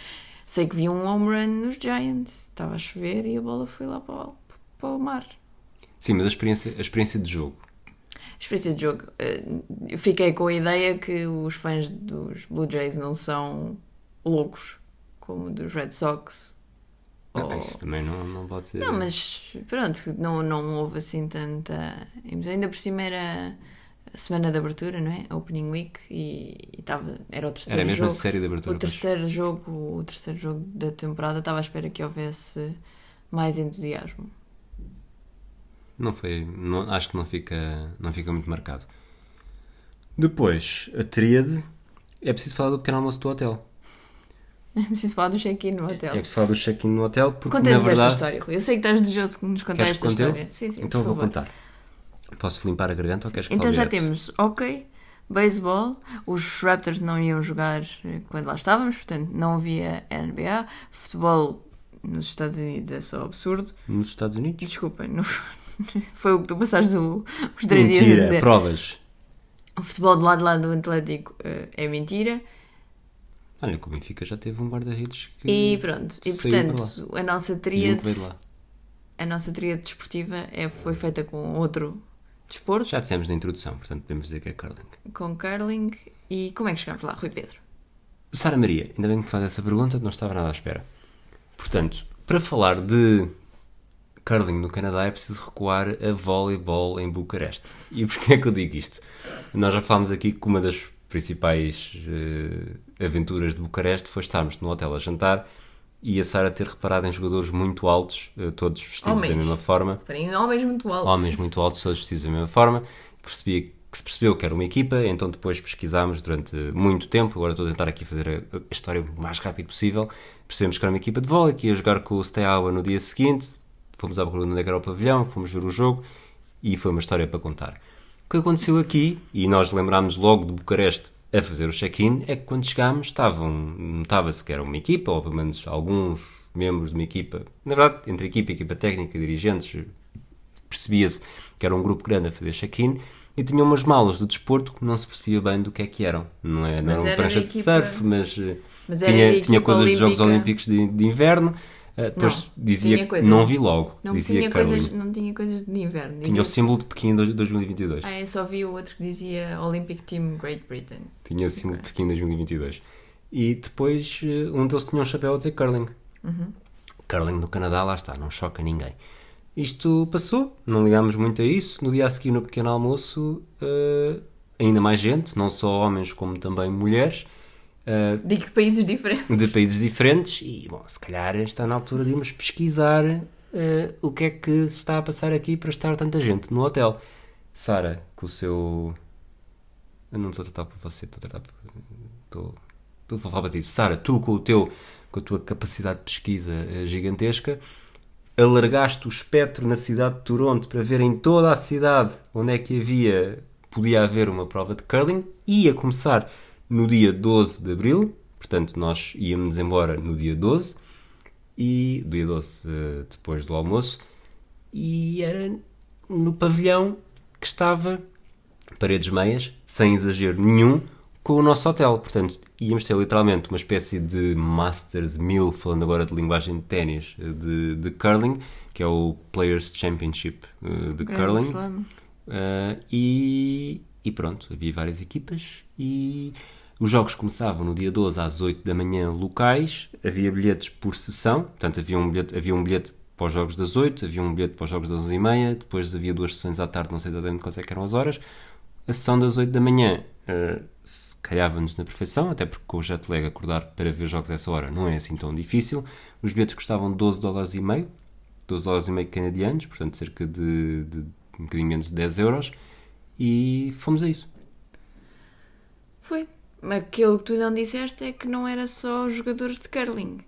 Sei que vi um home run nos Giants. Estava a chover e a bola foi lá para o, para o mar. Sim, mas a experiência, a experiência de jogo. Experiência de jogo. Eh, Eu fiquei com a ideia que os fãs dos Blue Jays não são loucos como dos Red Sox. Isso também não, não pode ser. Não, mas pronto, não, não houve assim tanta. Ainda por cima era a semana de abertura, não é? A Opening Week e, e tava, era o terceiro Era mesmo a jogo. série de abertura. O terceiro jogo, o terceiro jogo da temporada, estava à espera que houvesse mais entusiasmo. Não foi. não- acho que não fica, não fica muito marcado. Depois, a tríade. É preciso falar do pequeno almoço do hotel. É preciso falar do check-in no hotel. É preciso falar do check-in no hotel porque, Conta-nos esta verdade. história, Rui. Eu sei que estás desejoso que nos contar esta história. Sim, sim, Então vou favor. contar. Posso limpar a garganta ou queres que Então já direto? temos ok, beisebol, os Raptors não iam jogar eh, quando lá estávamos, portanto não havia NBA, futebol nos Estados Unidos é só absurdo. Nos Estados Unidos? Desculpa, não- [LAUGHS] foi o que tu passaste o- os três dias a Mentira, dizer. provas. O futebol do lado lá do Atlético eh, é mentira. Olha, que o Benfica já teve um guarda-redes que. E pronto, e portanto a nossa tríade, a nossa tríade desportiva é, foi feita com outro desporto, Já dissemos na introdução, portanto podemos dizer que é curling. com curling. E como é que chegámos lá, Rui Pedro? Sara Maria, ainda bem que me faz essa pergunta, não estava nada à espera. Portanto, para falar de curling no Canadá é preciso recuar a voleibol em Bucareste. E porquê é que eu digo isto? Nós já falámos aqui que uma das principais eh, aventuras de Bucareste foi estarmos no hotel a jantar e a Sara ter reparado em jogadores muito altos, eh, todos vestidos Homens. da mesma forma, Porém, homens muito altos. homens muito altos, todos vestidos da mesma forma, que, percebia, que se percebeu que era uma equipa, então depois pesquisámos durante muito tempo, agora estou a tentar aqui fazer a, a história o mais rápido possível, percebemos que era uma equipa de vôlei, que ia jogar com o Steaua no dia seguinte, fomos à procura de onde é era o pavilhão, fomos ver o jogo, e foi uma história para contar. O que aconteceu aqui, e nós lembrámos logo de Bucareste a fazer o check-in, é que quando chegámos estavam, notava-se que era uma equipa, ou pelo menos alguns membros de uma equipa, na verdade, entre equipa, equipa técnica, dirigentes, percebia-se que era um grupo grande a fazer check-in e tinham umas malas do desporto que não se percebia bem do que é que eram. Não, é, não era uma prancha de equipa- surf, mas, eh, Mas tinha, tinha coisas dos Jogos olímpica. Olímpicos de, de inverno. Uh, depois Não, dizia tinha coisas. não vi logo. Não dizia tinha, curling. coisas, não tinha coisas de inverno. Tinha dizia o símbolo de Pequim de 2022. Ah, eu só vi o outro que dizia Olympic Team Great Britain. Tinha o símbolo de Pequim 2022. E depois eh, um deles tinha um chapéu a dizer curling. Curling no Canadá, lá está, não choca ninguém. Isto passou, não ligámos muito a isso. No dia a seguir, no pequeno almoço, eh, ainda mais gente, não só homens como também mulheres, eh, Digo de países diferentes. de países diferentes. E, bom, se calhar está na altura de irmos pesquisar eh, o que é que se está a passar aqui para estar tanta gente no hotel. Sara, com o seu. Eu não estou a tratar por você, estou a tratar por. Estou, estou a falar para ti. Sara, tu com o teu. Com a tua capacidade de pesquisa eh, gigantesca, alargaste o espectro na cidade de Toronto para ver em toda a cidade onde é que havia, podia haver uma prova de curling. Ia começar no dia 12 de Abril, portanto nós íamos embora no dia 12, e dia 12 eh, depois do almoço, e era no pavilhão que estava paredes meias, sem exagero nenhum, com o nosso hotel. Portanto, íamos ter literalmente uma espécie de Masters 1000, falando agora de linguagem de ténis, eh, de, de curling, que é o Players Championship eh, de Grande curling. slam. Uh, e, e pronto, havia várias equipas e os jogos começavam no dia 12 às 8 da manhã locais, havia bilhetes por sessão, portanto havia um bilhete, havia um bilhete para os jogos das 8, havia um bilhete para os jogos das 11 e meia, depois havia duas sessões à tarde, não sei exatamente quais é eram as horas. A sessão das 8 da manhã uh, se calhava-nos na perfeição, até porque com o jet lag acordar para ver jogos a essa hora não é assim tão difícil. Os bilhetes custavam 12 dólares e meio, 12 dólares e meio canadianos, portanto cerca de, de um bocadinho menos de 10 euros, e fomos a isso. Foi. Mas aquilo que tu não disseste é que não era só os jogadores de curling.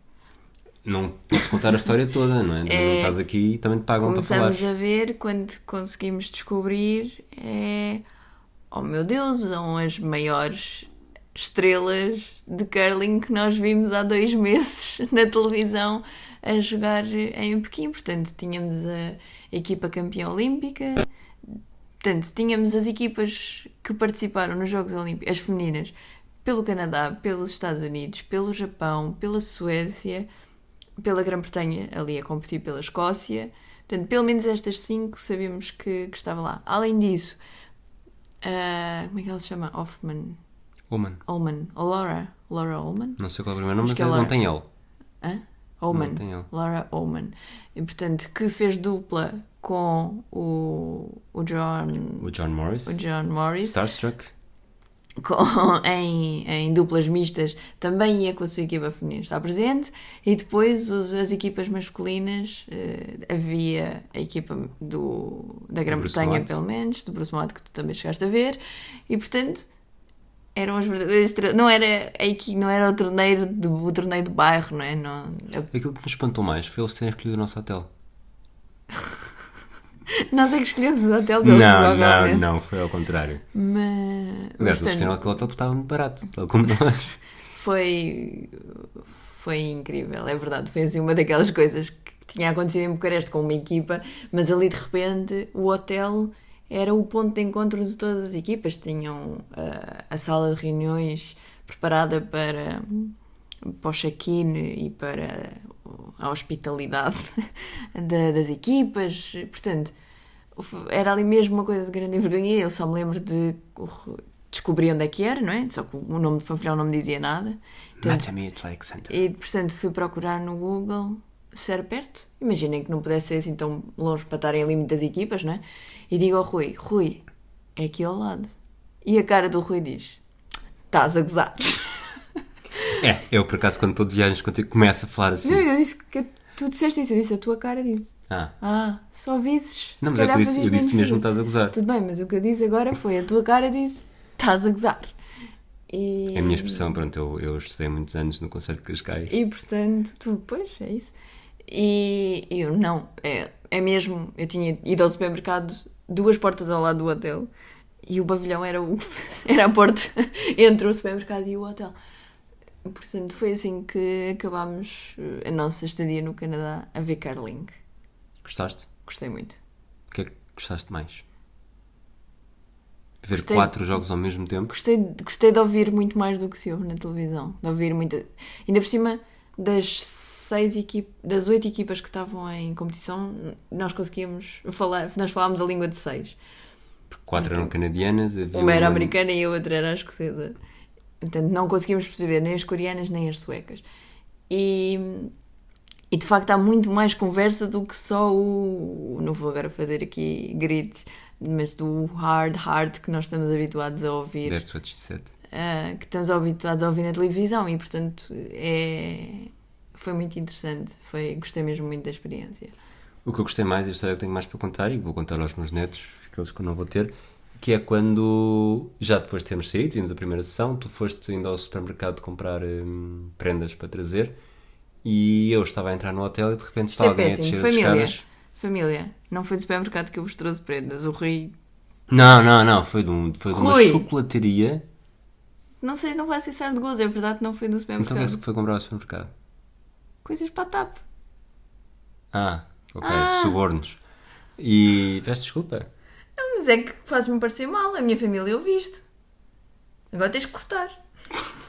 Não posso contar a história toda, não é? [LAUGHS] Não estás aqui e também te pagam para Começamos falar. a ver quando conseguimos descobrir é oh meu Deus, são as maiores estrelas de curling que nós vimos há dois meses [LAUGHS] na televisão a jogar em Pequim. Portanto, tínhamos a equipa campeã olímpica, portanto, tínhamos as equipas que participaram nos Jogos Olímpicos, as femininas, pelo Canadá, pelos Estados Unidos, pelo Japão, pela Suécia, pela Grã-Bretanha, ali a competir pela Escócia. Portanto, pelo menos estas cinco sabemos que, que estava lá. Além disso, ah, como é que ela se chama? Hoffman. Oman. Ullman. Laura. Laura Ullman? Não sei qual é o primeiro nome, mas é não tem L. Hã? Ullman. Não tem L. Laura Ullman. E, portanto, que fez dupla com o, o John... O John Morris. O John Morris. Starstruck. Com- [LAUGHS] em, em duplas mistas também ia com a sua equipa feminina está presente e depois os- as equipas masculinas eh, havia a equipa do, da Grã-Bretanha pelo menos do Bruce Mott que tu também chegaste a ver e portanto eram as verdadeiras não era a equi- não era o torneio de, o torneio de bairro não é não, Aquilo que me espantou mais foi eles terem escolhido o nosso hotel. [LAUGHS] nós é que escolhemos o hotel deles Não, não, não, foi ao contrário. mas, Aliás, eles escolheram aquele hotel porque estava muito barato, tal como nós. foi foi incrível, é verdade. Foi assim uma daquelas coisas que tinha acontecido em Bucareste com uma equipa, mas ali de repente o hotel era o ponto de encontro de todas as equipas. Tinham ah, a sala de reuniões preparada para, para o check-in e para a hospitalidade [LAUGHS] da- das equipas. Portanto, era ali mesmo uma coisa de grande envergonha. Eu só me lembro de descobrir onde é que era, não é? Só que o nome do pavilhão não me dizia nada. Portanto, Matami Athletic Center. e, portanto, fui procurar no Google se era perto. Imaginem que não pudesse ser assim tão longe para estarem ali muitas equipas, não é? E digo ao Rui: Rui, é aqui ao lado. E a cara do Rui diz: Estás a gozar. É, eu por acaso quando estou de viagens contigo começo a falar assim. Não, eu disse que tu disseste isso, eu disse: A tua cara disse. Ah, Ah, só visses. não, mas é que eu disse, eu disse mesmo estás a gozar. Tudo bem, mas o que eu disse agora foi: A tua cara disse: Estás a gozar. E... É a minha expressão, pronto, eu, eu estudei muitos anos no Conselho de Cascais. E portanto, tu, pois, é isso. E eu não, é, é mesmo. Eu tinha ido ao supermercado, duas portas ao lado do hotel, e o pavilhão era, o, [LAUGHS] era a porta [LAUGHS] entre o supermercado e o hotel. Portanto, foi assim que acabámos a nossa estadia no Canadá a ver curling. Gostaste? Gostei muito. O que é que gostaste mais? Ver Gostei. quatro jogos ao mesmo tempo? Gostei, gostei de ouvir muito mais do que se ouve na televisão. De ouvir muita. Ainda por cima das seis equip... das oito equipas que estavam em competição, nós conseguíamos falar, nós falámos a língua de seis. Quatro eram canadianas, havia Uma era americana e a outra era escocesa. Portanto, não conseguimos perceber nem as coreanas nem as suecas. E, e de facto há muito mais conversa do que só o. Não vou agora fazer aqui gritos, mas do hard, hard que nós estamos habituados a ouvir. That's what she said. uh, que estamos habituados a ouvir na televisão e portanto é. Foi muito interessante, foi, gostei mesmo muito da experiência. O que eu gostei mais, e a história que tenho mais para contar, e vou contar aos meus netos, aqueles que eu não vou ter, que é quando, já depois de termos saído, vimos a primeira sessão, tu foste ainda ao supermercado comprar hum, prendas para trazer, e eu estava a entrar no hotel e de repente está é alguém a descer Família, as escadas. família, não foi do supermercado que eu vos trouxe prendas. O Rui, Não, não, não, foi de, um, foi de uma Rui. chocolataria. não sei, não vai acessar de gozo, é verdade não foi do Então o que é supermercado. que foi comprar ao supermercado? Coisas para a TAP. Ah, ok, Ah. subornos. E peço desculpa. Não, mas é que fazes-me parecer mal, a minha família ouviste. Agora tens que cortar.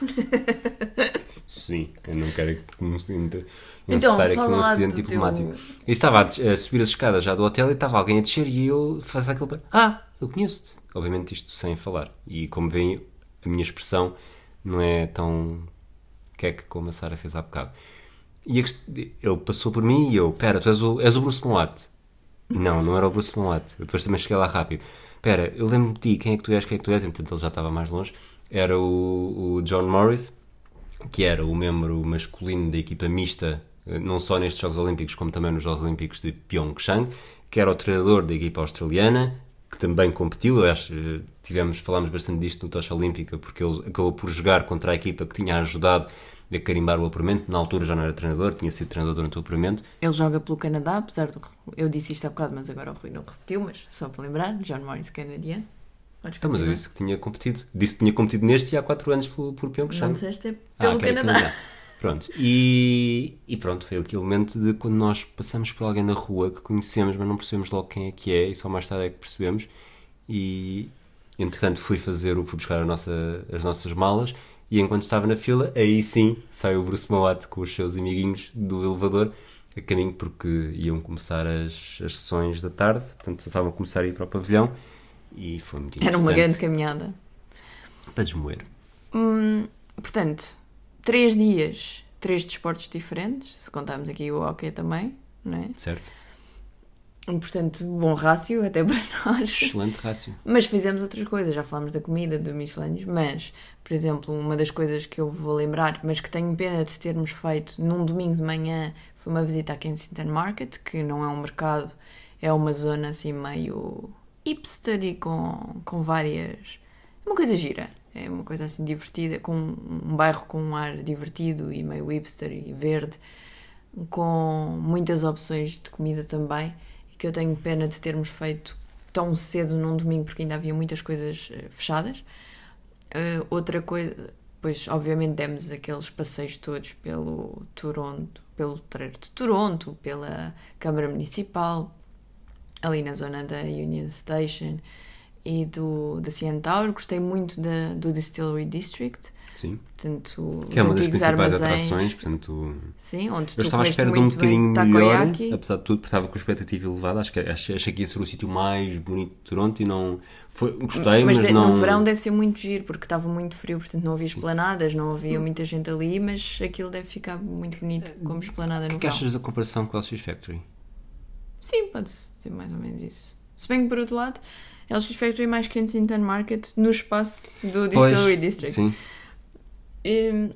[LAUGHS] Sim, eu não quero que me sinta Então, aqui um acidente do teu- diplomático. Eu estava a, subir as escadas já do hotel e estava alguém a descer e eu faço para. Ah, eu conheço-te. Obviamente isto sem falar. E como veem, a minha expressão não é tão queque como a Sara fez há bocado. E ele passou por mim e eu, pera, tu és o, és o Bruce Moat. Não, não era o Bruce Moat. Eu depois também cheguei lá rápido. Pera, eu lembro-me de ti, quem é que tu és, quem é que tu és? Entretanto ele já estava mais longe. Era o, o John Morris, que era o membro masculino da equipa mista, eh, não só nestes Jogos Olímpicos, como também nos Jogos Olímpicos de Pyeongchang, que era o treinador da equipa australiana, que também competiu. Aliás, eh, tivemos, falámos bastante disto no Tocha Olímpica, porque ele acabou por jogar contra a equipa que tinha ajudado a carimbar o apuramento. Na altura já não era treinador, tinha sido treinador durante o apuramento. Ele joga pelo Canadá, apesar do. Eu disse isto há bocado, mas agora o Rui não repetiu, mas só para lembrar, John Morris canadiano. Podes Então, mas eu continuar. disse que tinha competido. Disse que tinha competido neste e há 4 anos por, por Não Pyeongchang. disseste é Ah, pelo ok, Canadá. Pronto, e, e pronto, foi aquele momento de quando nós passamos por alguém na rua que conhecemos, mas não percebemos logo quem é que é, e só mais tarde é que percebemos. E entretanto fui fazer, o- fui buscar a nossa, as nossas malas, e enquanto estava na fila, aí sim saiu o Bruce Moat com os seus amiguinhos do elevador a caminho porque iam começar as, as sessões da tarde, portanto estavam a começar a ir para o pavilhão e foi muito Era uma interessante grande caminhada. para desmoer. Hum, portanto, três dias, três desportos diferentes, se contarmos aqui o hockey também, não é? Certo? Portanto, bom rácio até para [LAUGHS] nós. Excelente rácio. Mas fizemos outras coisas, já falámos da comida, do Michelin, mas, por exemplo, uma das coisas que eu vou lembrar, mas que tenho pena de termos feito num domingo de manhã, foi uma visita à Kensington Market, que não é um mercado, é uma zona assim meio hipster e com, com várias. é uma coisa gira, é uma coisa assim divertida, com um bairro com um ar divertido e meio hipster e verde, com muitas opções de comida também, e que eu tenho pena de termos feito tão cedo num domingo, porque ainda havia muitas coisas eh, fechadas. Eh, outra coisa, pois obviamente demos aqueles passeios todos pelo Toronto, pelo Treiro de Toronto, pela Câmara Municipal, ali na zona da Union Station e do da CN Tower. Gostei muito da, do Distillery District, Sim. portanto, Que é uma das principais atrações, portanto, Sim, onde eu estava à espera de um bocadinho melhor, apesar de tudo, porque estava com expectativa elevada. Acho que achei, achei que ia ser o sítio mais bonito de Toronto e não. Foi, gostei, mas, mas de- não. no verão deve ser muito giro, porque estava muito frio, portanto não havia esplanadas, não havia muita gente ali, mas aquilo deve ficar muito bonito como esplanada O no que verão. achas da comparação com o LX Factory? Sim, pode ser mais ou menos isso. Se bem que por outro lado, LX Factory mais Kensington Market no espaço do Distillery District. Sim. Hum,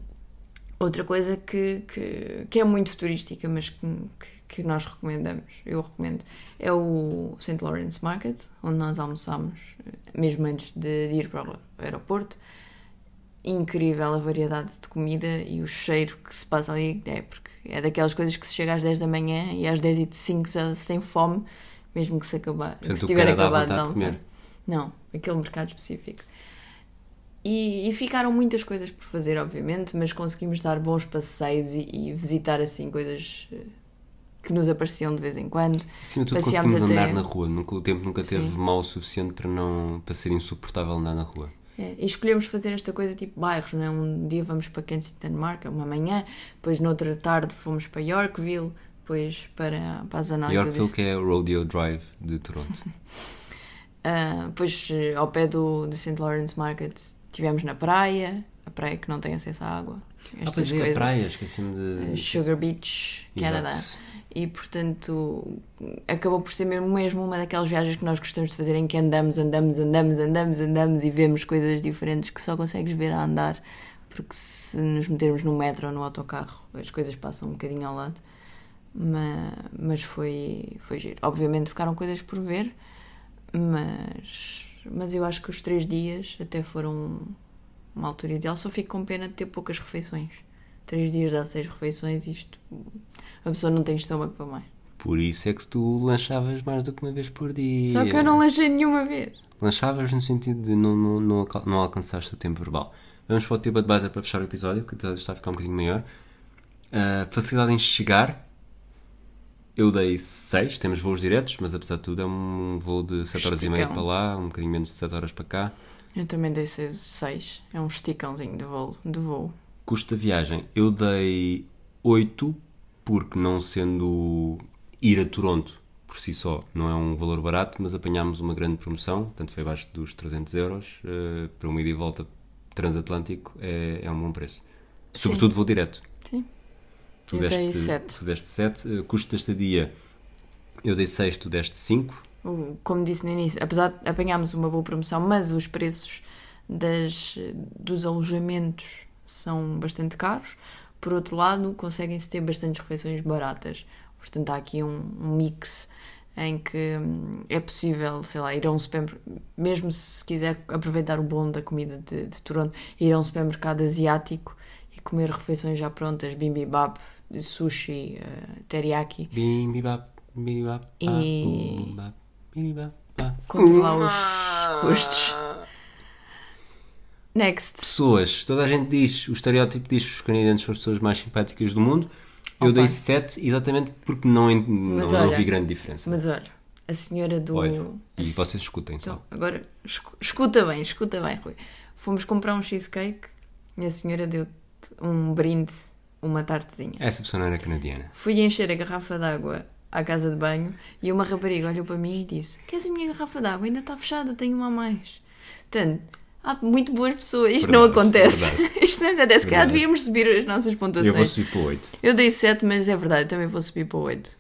outra coisa que, que, que é muito turística, mas que, que, que nós recomendamos, eu recomendo, é o St. Lawrence Market, onde nós almoçámos, eh, mesmo antes de, de ir para o aeroporto. Incrível a variedade de comida e o cheiro que se passa ali, é porque é daquelas coisas que se chega às 10 da manhã e às 10 e 5 já se tem fome, mesmo que se acabar, Portanto, se o tiver acabado de vontade de almoçar. Não, aquele mercado específico. E, e ficaram muitas coisas por fazer, obviamente, mas conseguimos dar bons passeios e, e visitar assim coisas eh, que nos apareciam de vez em quando. Acima de tudo, Passeámos conseguimos até- andar na rua. Nunca, o tempo nunca teve Sim. mau o suficiente para, não, para ser insuportável andar na rua. É, e escolhemos fazer esta coisa tipo bairros, não é? Um dia vamos para Kensington Market, uma manhã, depois noutra tarde fomos para Yorkville, depois para, para a zona Yorkville, que é o Rodeo Drive de Toronto. uh, [LAUGHS] depois eh, ao pé do, do St. Lawrence Market estivemos na praia, a praia que não tem acesso à água. Ah, pois é, a praia, esqueci-me de. Sugar Beach, Canadá. E portanto acabou por ser mesmo, mesmo uma daquelas viagens que nós gostamos de fazer em que andamos, andamos, andamos, andamos, andamos e vemos coisas diferentes que só consegues ver a andar, porque se nos metermos no metro ou no autocarro as coisas passam um bocadinho ao lado. Mas, mas foi, foi giro. Obviamente ficaram coisas por ver, mas, mas eu acho que os três dias até foram uma altura ideal. Só fico com pena de ter poucas refeições. Três dias dá seis refeições, isto. A pessoa não tem estômago para mais. Por isso é que tu lanchavas mais do que uma vez por dia. Só que eu não lanchei nenhuma vez. Lanchavas no sentido de não, não, não, não alcançaste o tempo verbal. Vamos para o tipo de base para fechar o episódio, que o episódio está a ficar um bocadinho maior. Ah, facilidade em chegar. Eu dei 6, temos voos diretos, mas apesar de tudo é um voo de 7 horas e meia para lá, um bocadinho menos de 7 horas para cá. Eu também dei seis. seis. É um esticãozinho de voo. De voo. Custo da viagem, eu dei 8, porque não sendo ir a Toronto por si só não é um valor barato, mas apanhámos uma grande promoção, portanto foi abaixo dos 300 euros, eh, para uma ida e volta transatlântico é, é um bom preço. Sobretudo vou direto. Sim. Tu Eu deste, dei sete. Tu deste 7, custo desta dia eu dei 6, tu deste 5. O- Como disse no início, apesar de apanharmos uma boa promoção, mas os preços das, dos alojamentos são bastante caros. Por outro lado, conseguem-se ter bastantes refeições baratas. Portanto, há aqui um, um mix em que hum, é possível, sei lá, ir a um supermercado, mesmo se quiser aproveitar o bom da comida de, de Toronto, ir a um supermercado asiático e comer refeições já prontas, bibimbap, sushi, eh, teriyaki, Bim, bibap, bibap, E- bum, bap, bibap, ah. controlar os custos. Next. Pessoas, toda a gente diz, o estereótipo diz que os canadianos são as pessoas mais simpáticas do mundo. Eu Opa. dei 7 exatamente porque não, não, Mas não olha, vi grande diferença. Mas olha, a senhora do. Olha, e se- vocês escutem só. Então, agora, escu- escuta bem, escuta bem, Rui. Fomos comprar um cheesecake e a senhora deu-te um brinde, uma tartezinha. Essa pessoa não era canadiana. Fui encher a garrafa de água à casa de banho e uma rapariga olhou para mim e disse: Queres a minha garrafa de água? Ainda está fechada, tenho uma a mais. Portanto, há muito boas pessoas. Isto não Verdade, acontece. verdade. [LAUGHS] Isto não acontece. Cá Verdade. devíamos subir as nossas Eu pontuações. vou subir para 8. Eu dei 7, mas é verdade, eu também vou subir para 8.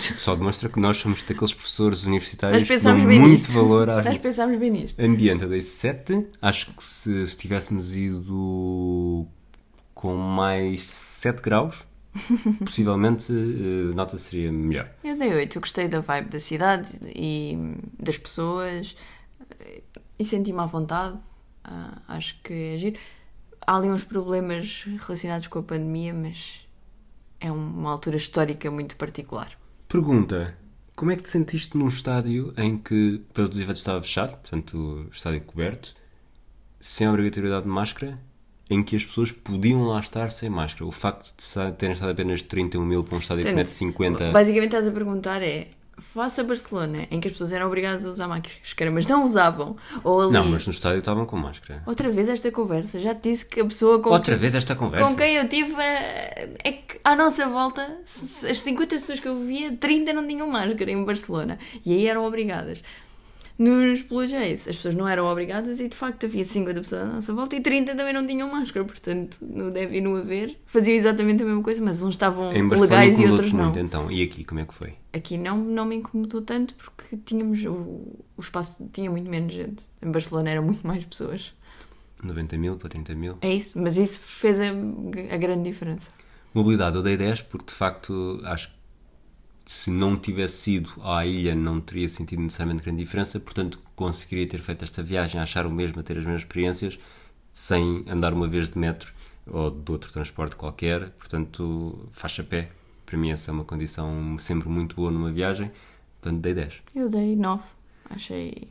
Só demonstra que nós somos daqueles professores universitários que dão muito nisto. valor às Nós pensámos bem nisto. Ambiente, eu dei 7. Acho que se, se tivéssemos ido com mais 7 graus, [LAUGHS] possivelmente eh, a nota seria melhor. Eu dei 8. Eu gostei da vibe da cidade e das pessoas eh, e senti-me à vontade. Ah, acho que é giro. Há ali uns problemas relacionados com a pandemia, mas é uma altura histórica muito particular. Pergunta: Como é que te sentiste num estádio em que para os eventos estava fechado, portanto, estádio coberto, sem obrigatoriedade de máscara, em que as pessoas podiam lá estar sem máscara? O facto de terem estado apenas 31 mil para um estádio que Portanto, mete 50. Basicamente estás a perguntar é faça Barcelona, em que as pessoas eram obrigadas a usar máscara, mas não usavam. Ou ali. Não, mas no estádio estavam com máscara. Outra vez esta conversa, já te disse que a pessoa com Outra quem- vez esta conversa. Com quem eu tive eh, é que à nossa volta, as 50 pessoas que eu via, 30 não tinham máscara em Barcelona. E aí eram obrigadas. Nos Blue Jays, as pessoas não eram obrigadas e de facto havia 50 pessoas à nossa volta e 30 também não tinham máscara. Portanto, no deve e no haver, faziam exatamente a mesma coisa, mas uns estavam legais e outros não. muito, então. E aqui, como é que foi? Aqui não, não me incomodou tanto porque tínhamos o, o espaço tinha muito menos gente. Em Barcelona eram muito mais pessoas. 90 mil para 30 mil. É isso, mas isso fez a, a grande diferença. Mobilidade, eu dei 10 porque de facto acho que se não tivesse sido à ilha não teria sentido necessariamente grande diferença, portanto conseguiria ter feito esta viagem, achar o mesmo, a ter as mesmas experiências, sem andar uma vez de metro ou de outro transporte qualquer, portanto faixa pé, para mim essa é uma condição sempre muito boa numa viagem, portanto dei 10. Eu dei 9. Achei.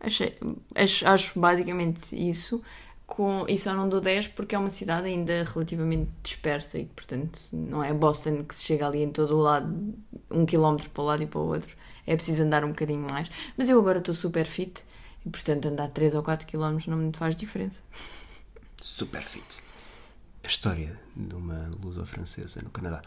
Achei. Acho, acho basicamente isso. Com, e só não dou 10 porque é uma cidade ainda relativamente dispersa e, portanto, não é Boston que se chega ali em todo o lado, um quilómetro para um lado e para o outro. É preciso andar um bocadinho mais. Mas eu agora estou super fit. E portanto andar 3 ou 4 km não me faz diferença. Super fit. A história de uma lusa francesa no Canadá.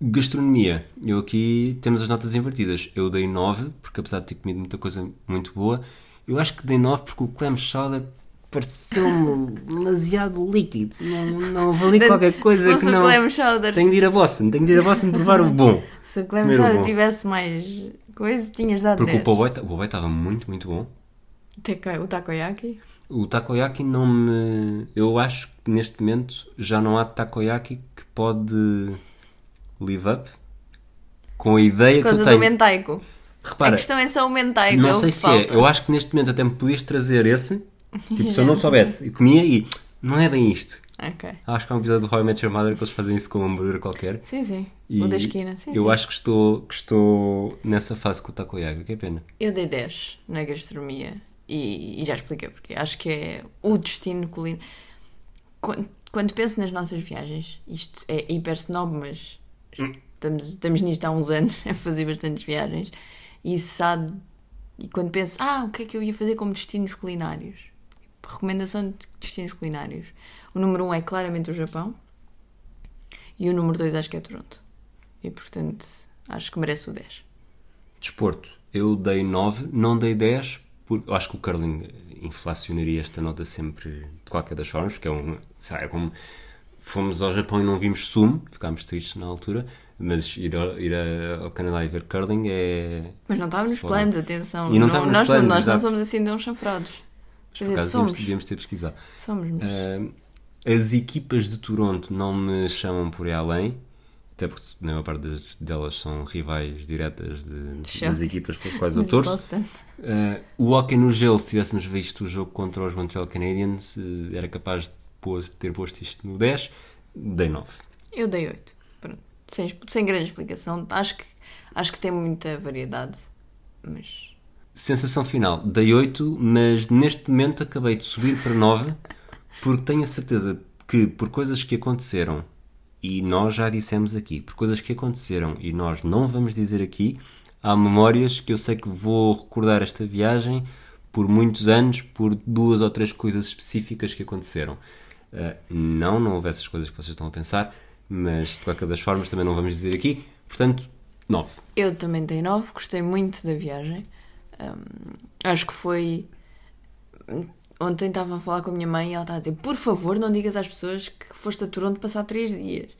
Gastronomia. Eu aqui temos as notas invertidas. Eu dei 9, porque apesar de ter comido muita coisa muito boa, eu acho que dei 9 porque o clam chowder pareceu-me demasiado líquido. Não, não valia qualquer coisa Se fosse que o não. clam chowder, Tenho de ir a Boston, tenho de ir a Boston provar o bom. [LAUGHS] se o clam Primeiro chowder bom. tivesse mais coisa, tinhas dado Porque 10. o Poboi o estava muito, muito bom. O takoyaki? O takoyaki não me. Eu acho que neste momento já não há takoyaki que pode live up com a ideia Por causa que eu do tenho. mentaico. Repara, a questão é só o mentaico. é não o sei se falta. é. Eu acho que neste momento até me podias trazer esse. [LAUGHS] Tipo, se eu não soubesse, eu comia e não é bem isto. Ok. Acho que há um episódio do How I Met Your Mother que eles fazem isso com um hambúrguer qualquer. Sim, sim. E O da esquina. Sim, eu sim. acho que estou, que estou nessa fase com o takoyaki, que é pena. Eu dei 10 na gastronomia e, e já expliquei porque. Acho que é o destino culinário. Quando, quando penso nas nossas viagens, isto é hiper snob, mas estamos, estamos nisto há uns anos [LAUGHS] a fazer bastantes viagens e sabe. E quando penso, ah, o que é que eu ia fazer como destinos culinários? Recomendação de destinos culinários. O número 1 um é claramente o Japão e o número 2 acho que é Toronto. E portanto, acho que merece o 10. Desporto, eu dei 9, não dei 10, porque eu acho que o curling inflacionaria esta nota sempre de qualquer das formas, porque é um. Sabe, é como fomos ao Japão e não vimos sumo, ficámos tristes na altura, mas ir ao, ir ao Canadá e ver curling é. Mas não estava nos planos, atenção. E não nos nós planos, não, nós não somos assim tão chanfrados. Quer Por dizer, acaso somos. devíamos, ter pesquisado. Somos, mas... Ah, as equipas de Toronto não me chamam por aí além, até porque na maior parte das- delas são rivais diretas de- das equipas pelas quais eu de torço. Uh, o hockey no gelo, se tivéssemos visto o jogo contra os Montreal Canadiens, uh, era capaz de ter posto isto no 10, dei 9. Eu dei 8. Pronto. Sem, sem grande explicação. Acho que, acho que tem muita variedade. Mas. Sensação final, dei 8, mas neste momento acabei de subir para 9, porque tenho a certeza que por coisas que aconteceram, e nós já dissemos aqui, por coisas que aconteceram e nós não vamos dizer aqui, há memórias que eu sei que vou recordar esta viagem por muitos anos, por duas ou três coisas específicas que aconteceram. Uh, não, não houve essas coisas que vocês estão a pensar, mas de qualquer das formas também não vamos dizer aqui, portanto, 9. Eu também dei 9. Gostei muito da viagem. Hum, acho que foi. Ontem estava a falar com a minha mãe e ela estava a dizer: Por favor, não digas às pessoas que foste a Toronto passar 3 dias.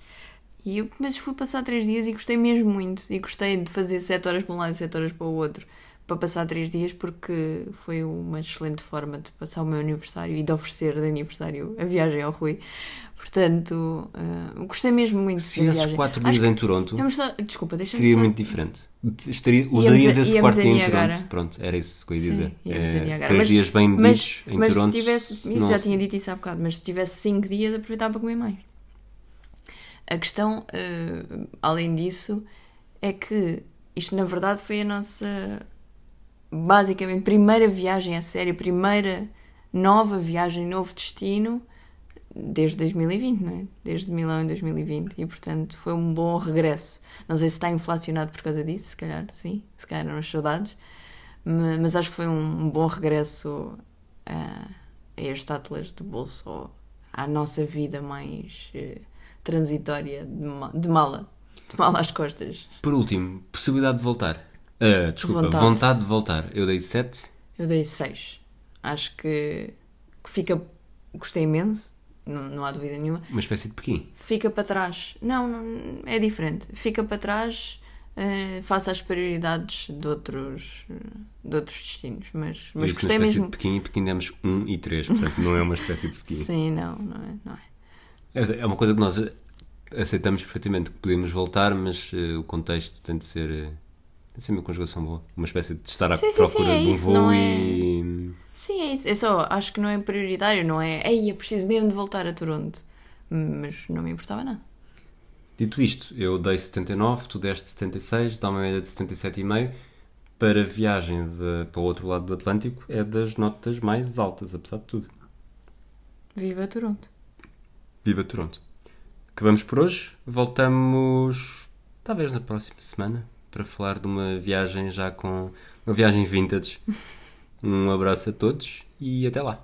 E eu, mas fui passar 3 dias e gostei mesmo muito. E gostei de fazer 7 horas para um lado e 7 horas para o outro para passar 3 dias porque foi uma excelente forma de passar o meu aniversário e de oferecer de aniversário a viagem ao Rui. Portanto, ah, gostei mesmo muito Se esses viagem. 4 Acho dias em Toronto, só- Desculpa, seria só... muito diferente. Estaria, usarias a- esse quarto dia em. Toronto. Pronto, era isso que eu ia Sim, dizer. a É, três Mas- dias bem medidos em mas Toronto. se tivesse, isso não- já tinha dito isso há bocado, mas se tivesse 5 dias aproveitava para comer mais. A questão, eh, além disso, é que isto na verdade foi a nossa basicamente primeira viagem a sério, primeira nova viagem, novo destino desde 2020, não é? Desde Milão em 2020 e portanto foi um bom regresso. Não sei se está inflacionado por causa disso, se calhar sim, se calhar eram as saudades, ma- mas acho que foi um bom regresso a, a este Atlas de bolso ou à nossa vida mais eh, transitória de mala, de mala às costas. Por último, possibilidade de voltar. Ah, desculpa, Vontade. vontade. de voltar. Eu dei 7. Eu dei 6. Acho que, que fica. Gostei imenso, não, não há dúvida nenhuma. Uma espécie de Pequim. Fica para trás. Não, não é diferente. Fica para trás eh, face às prioridades de outros, de outros destinos. Mas, mas gostei uma espécie mesmo. de Pequim e Pequim demos 1 e 3. Portanto, não é uma espécie de Pequim. [LAUGHS] Sim, não, não é. Não é. É é uma coisa que nós aceitamos perfeitamente que podemos voltar, mas eh, o contexto tem de ser. eh, tem de ser uma conjugação boa. Uma espécie de estar à Sim, sim, procura sim, é de um isso, voo não é- e. Sim, é isso. É só, acho que não é prioritário, não é. Ei, eu preciso mesmo de voltar a Toronto. Mas não me importava nada. Dito isto, eu dei 79, tu deste 76, dá uma média de 77,5. Para viagens eh, para o outro lado do Atlântico, é das notas mais altas, apesar de tudo. Viva Toronto. Viva Toronto! Acabamos por hoje. Voltamos talvez na próxima semana para falar de uma viagem já com uma viagem vintage [LAUGHS] Um abraço a todos e até lá.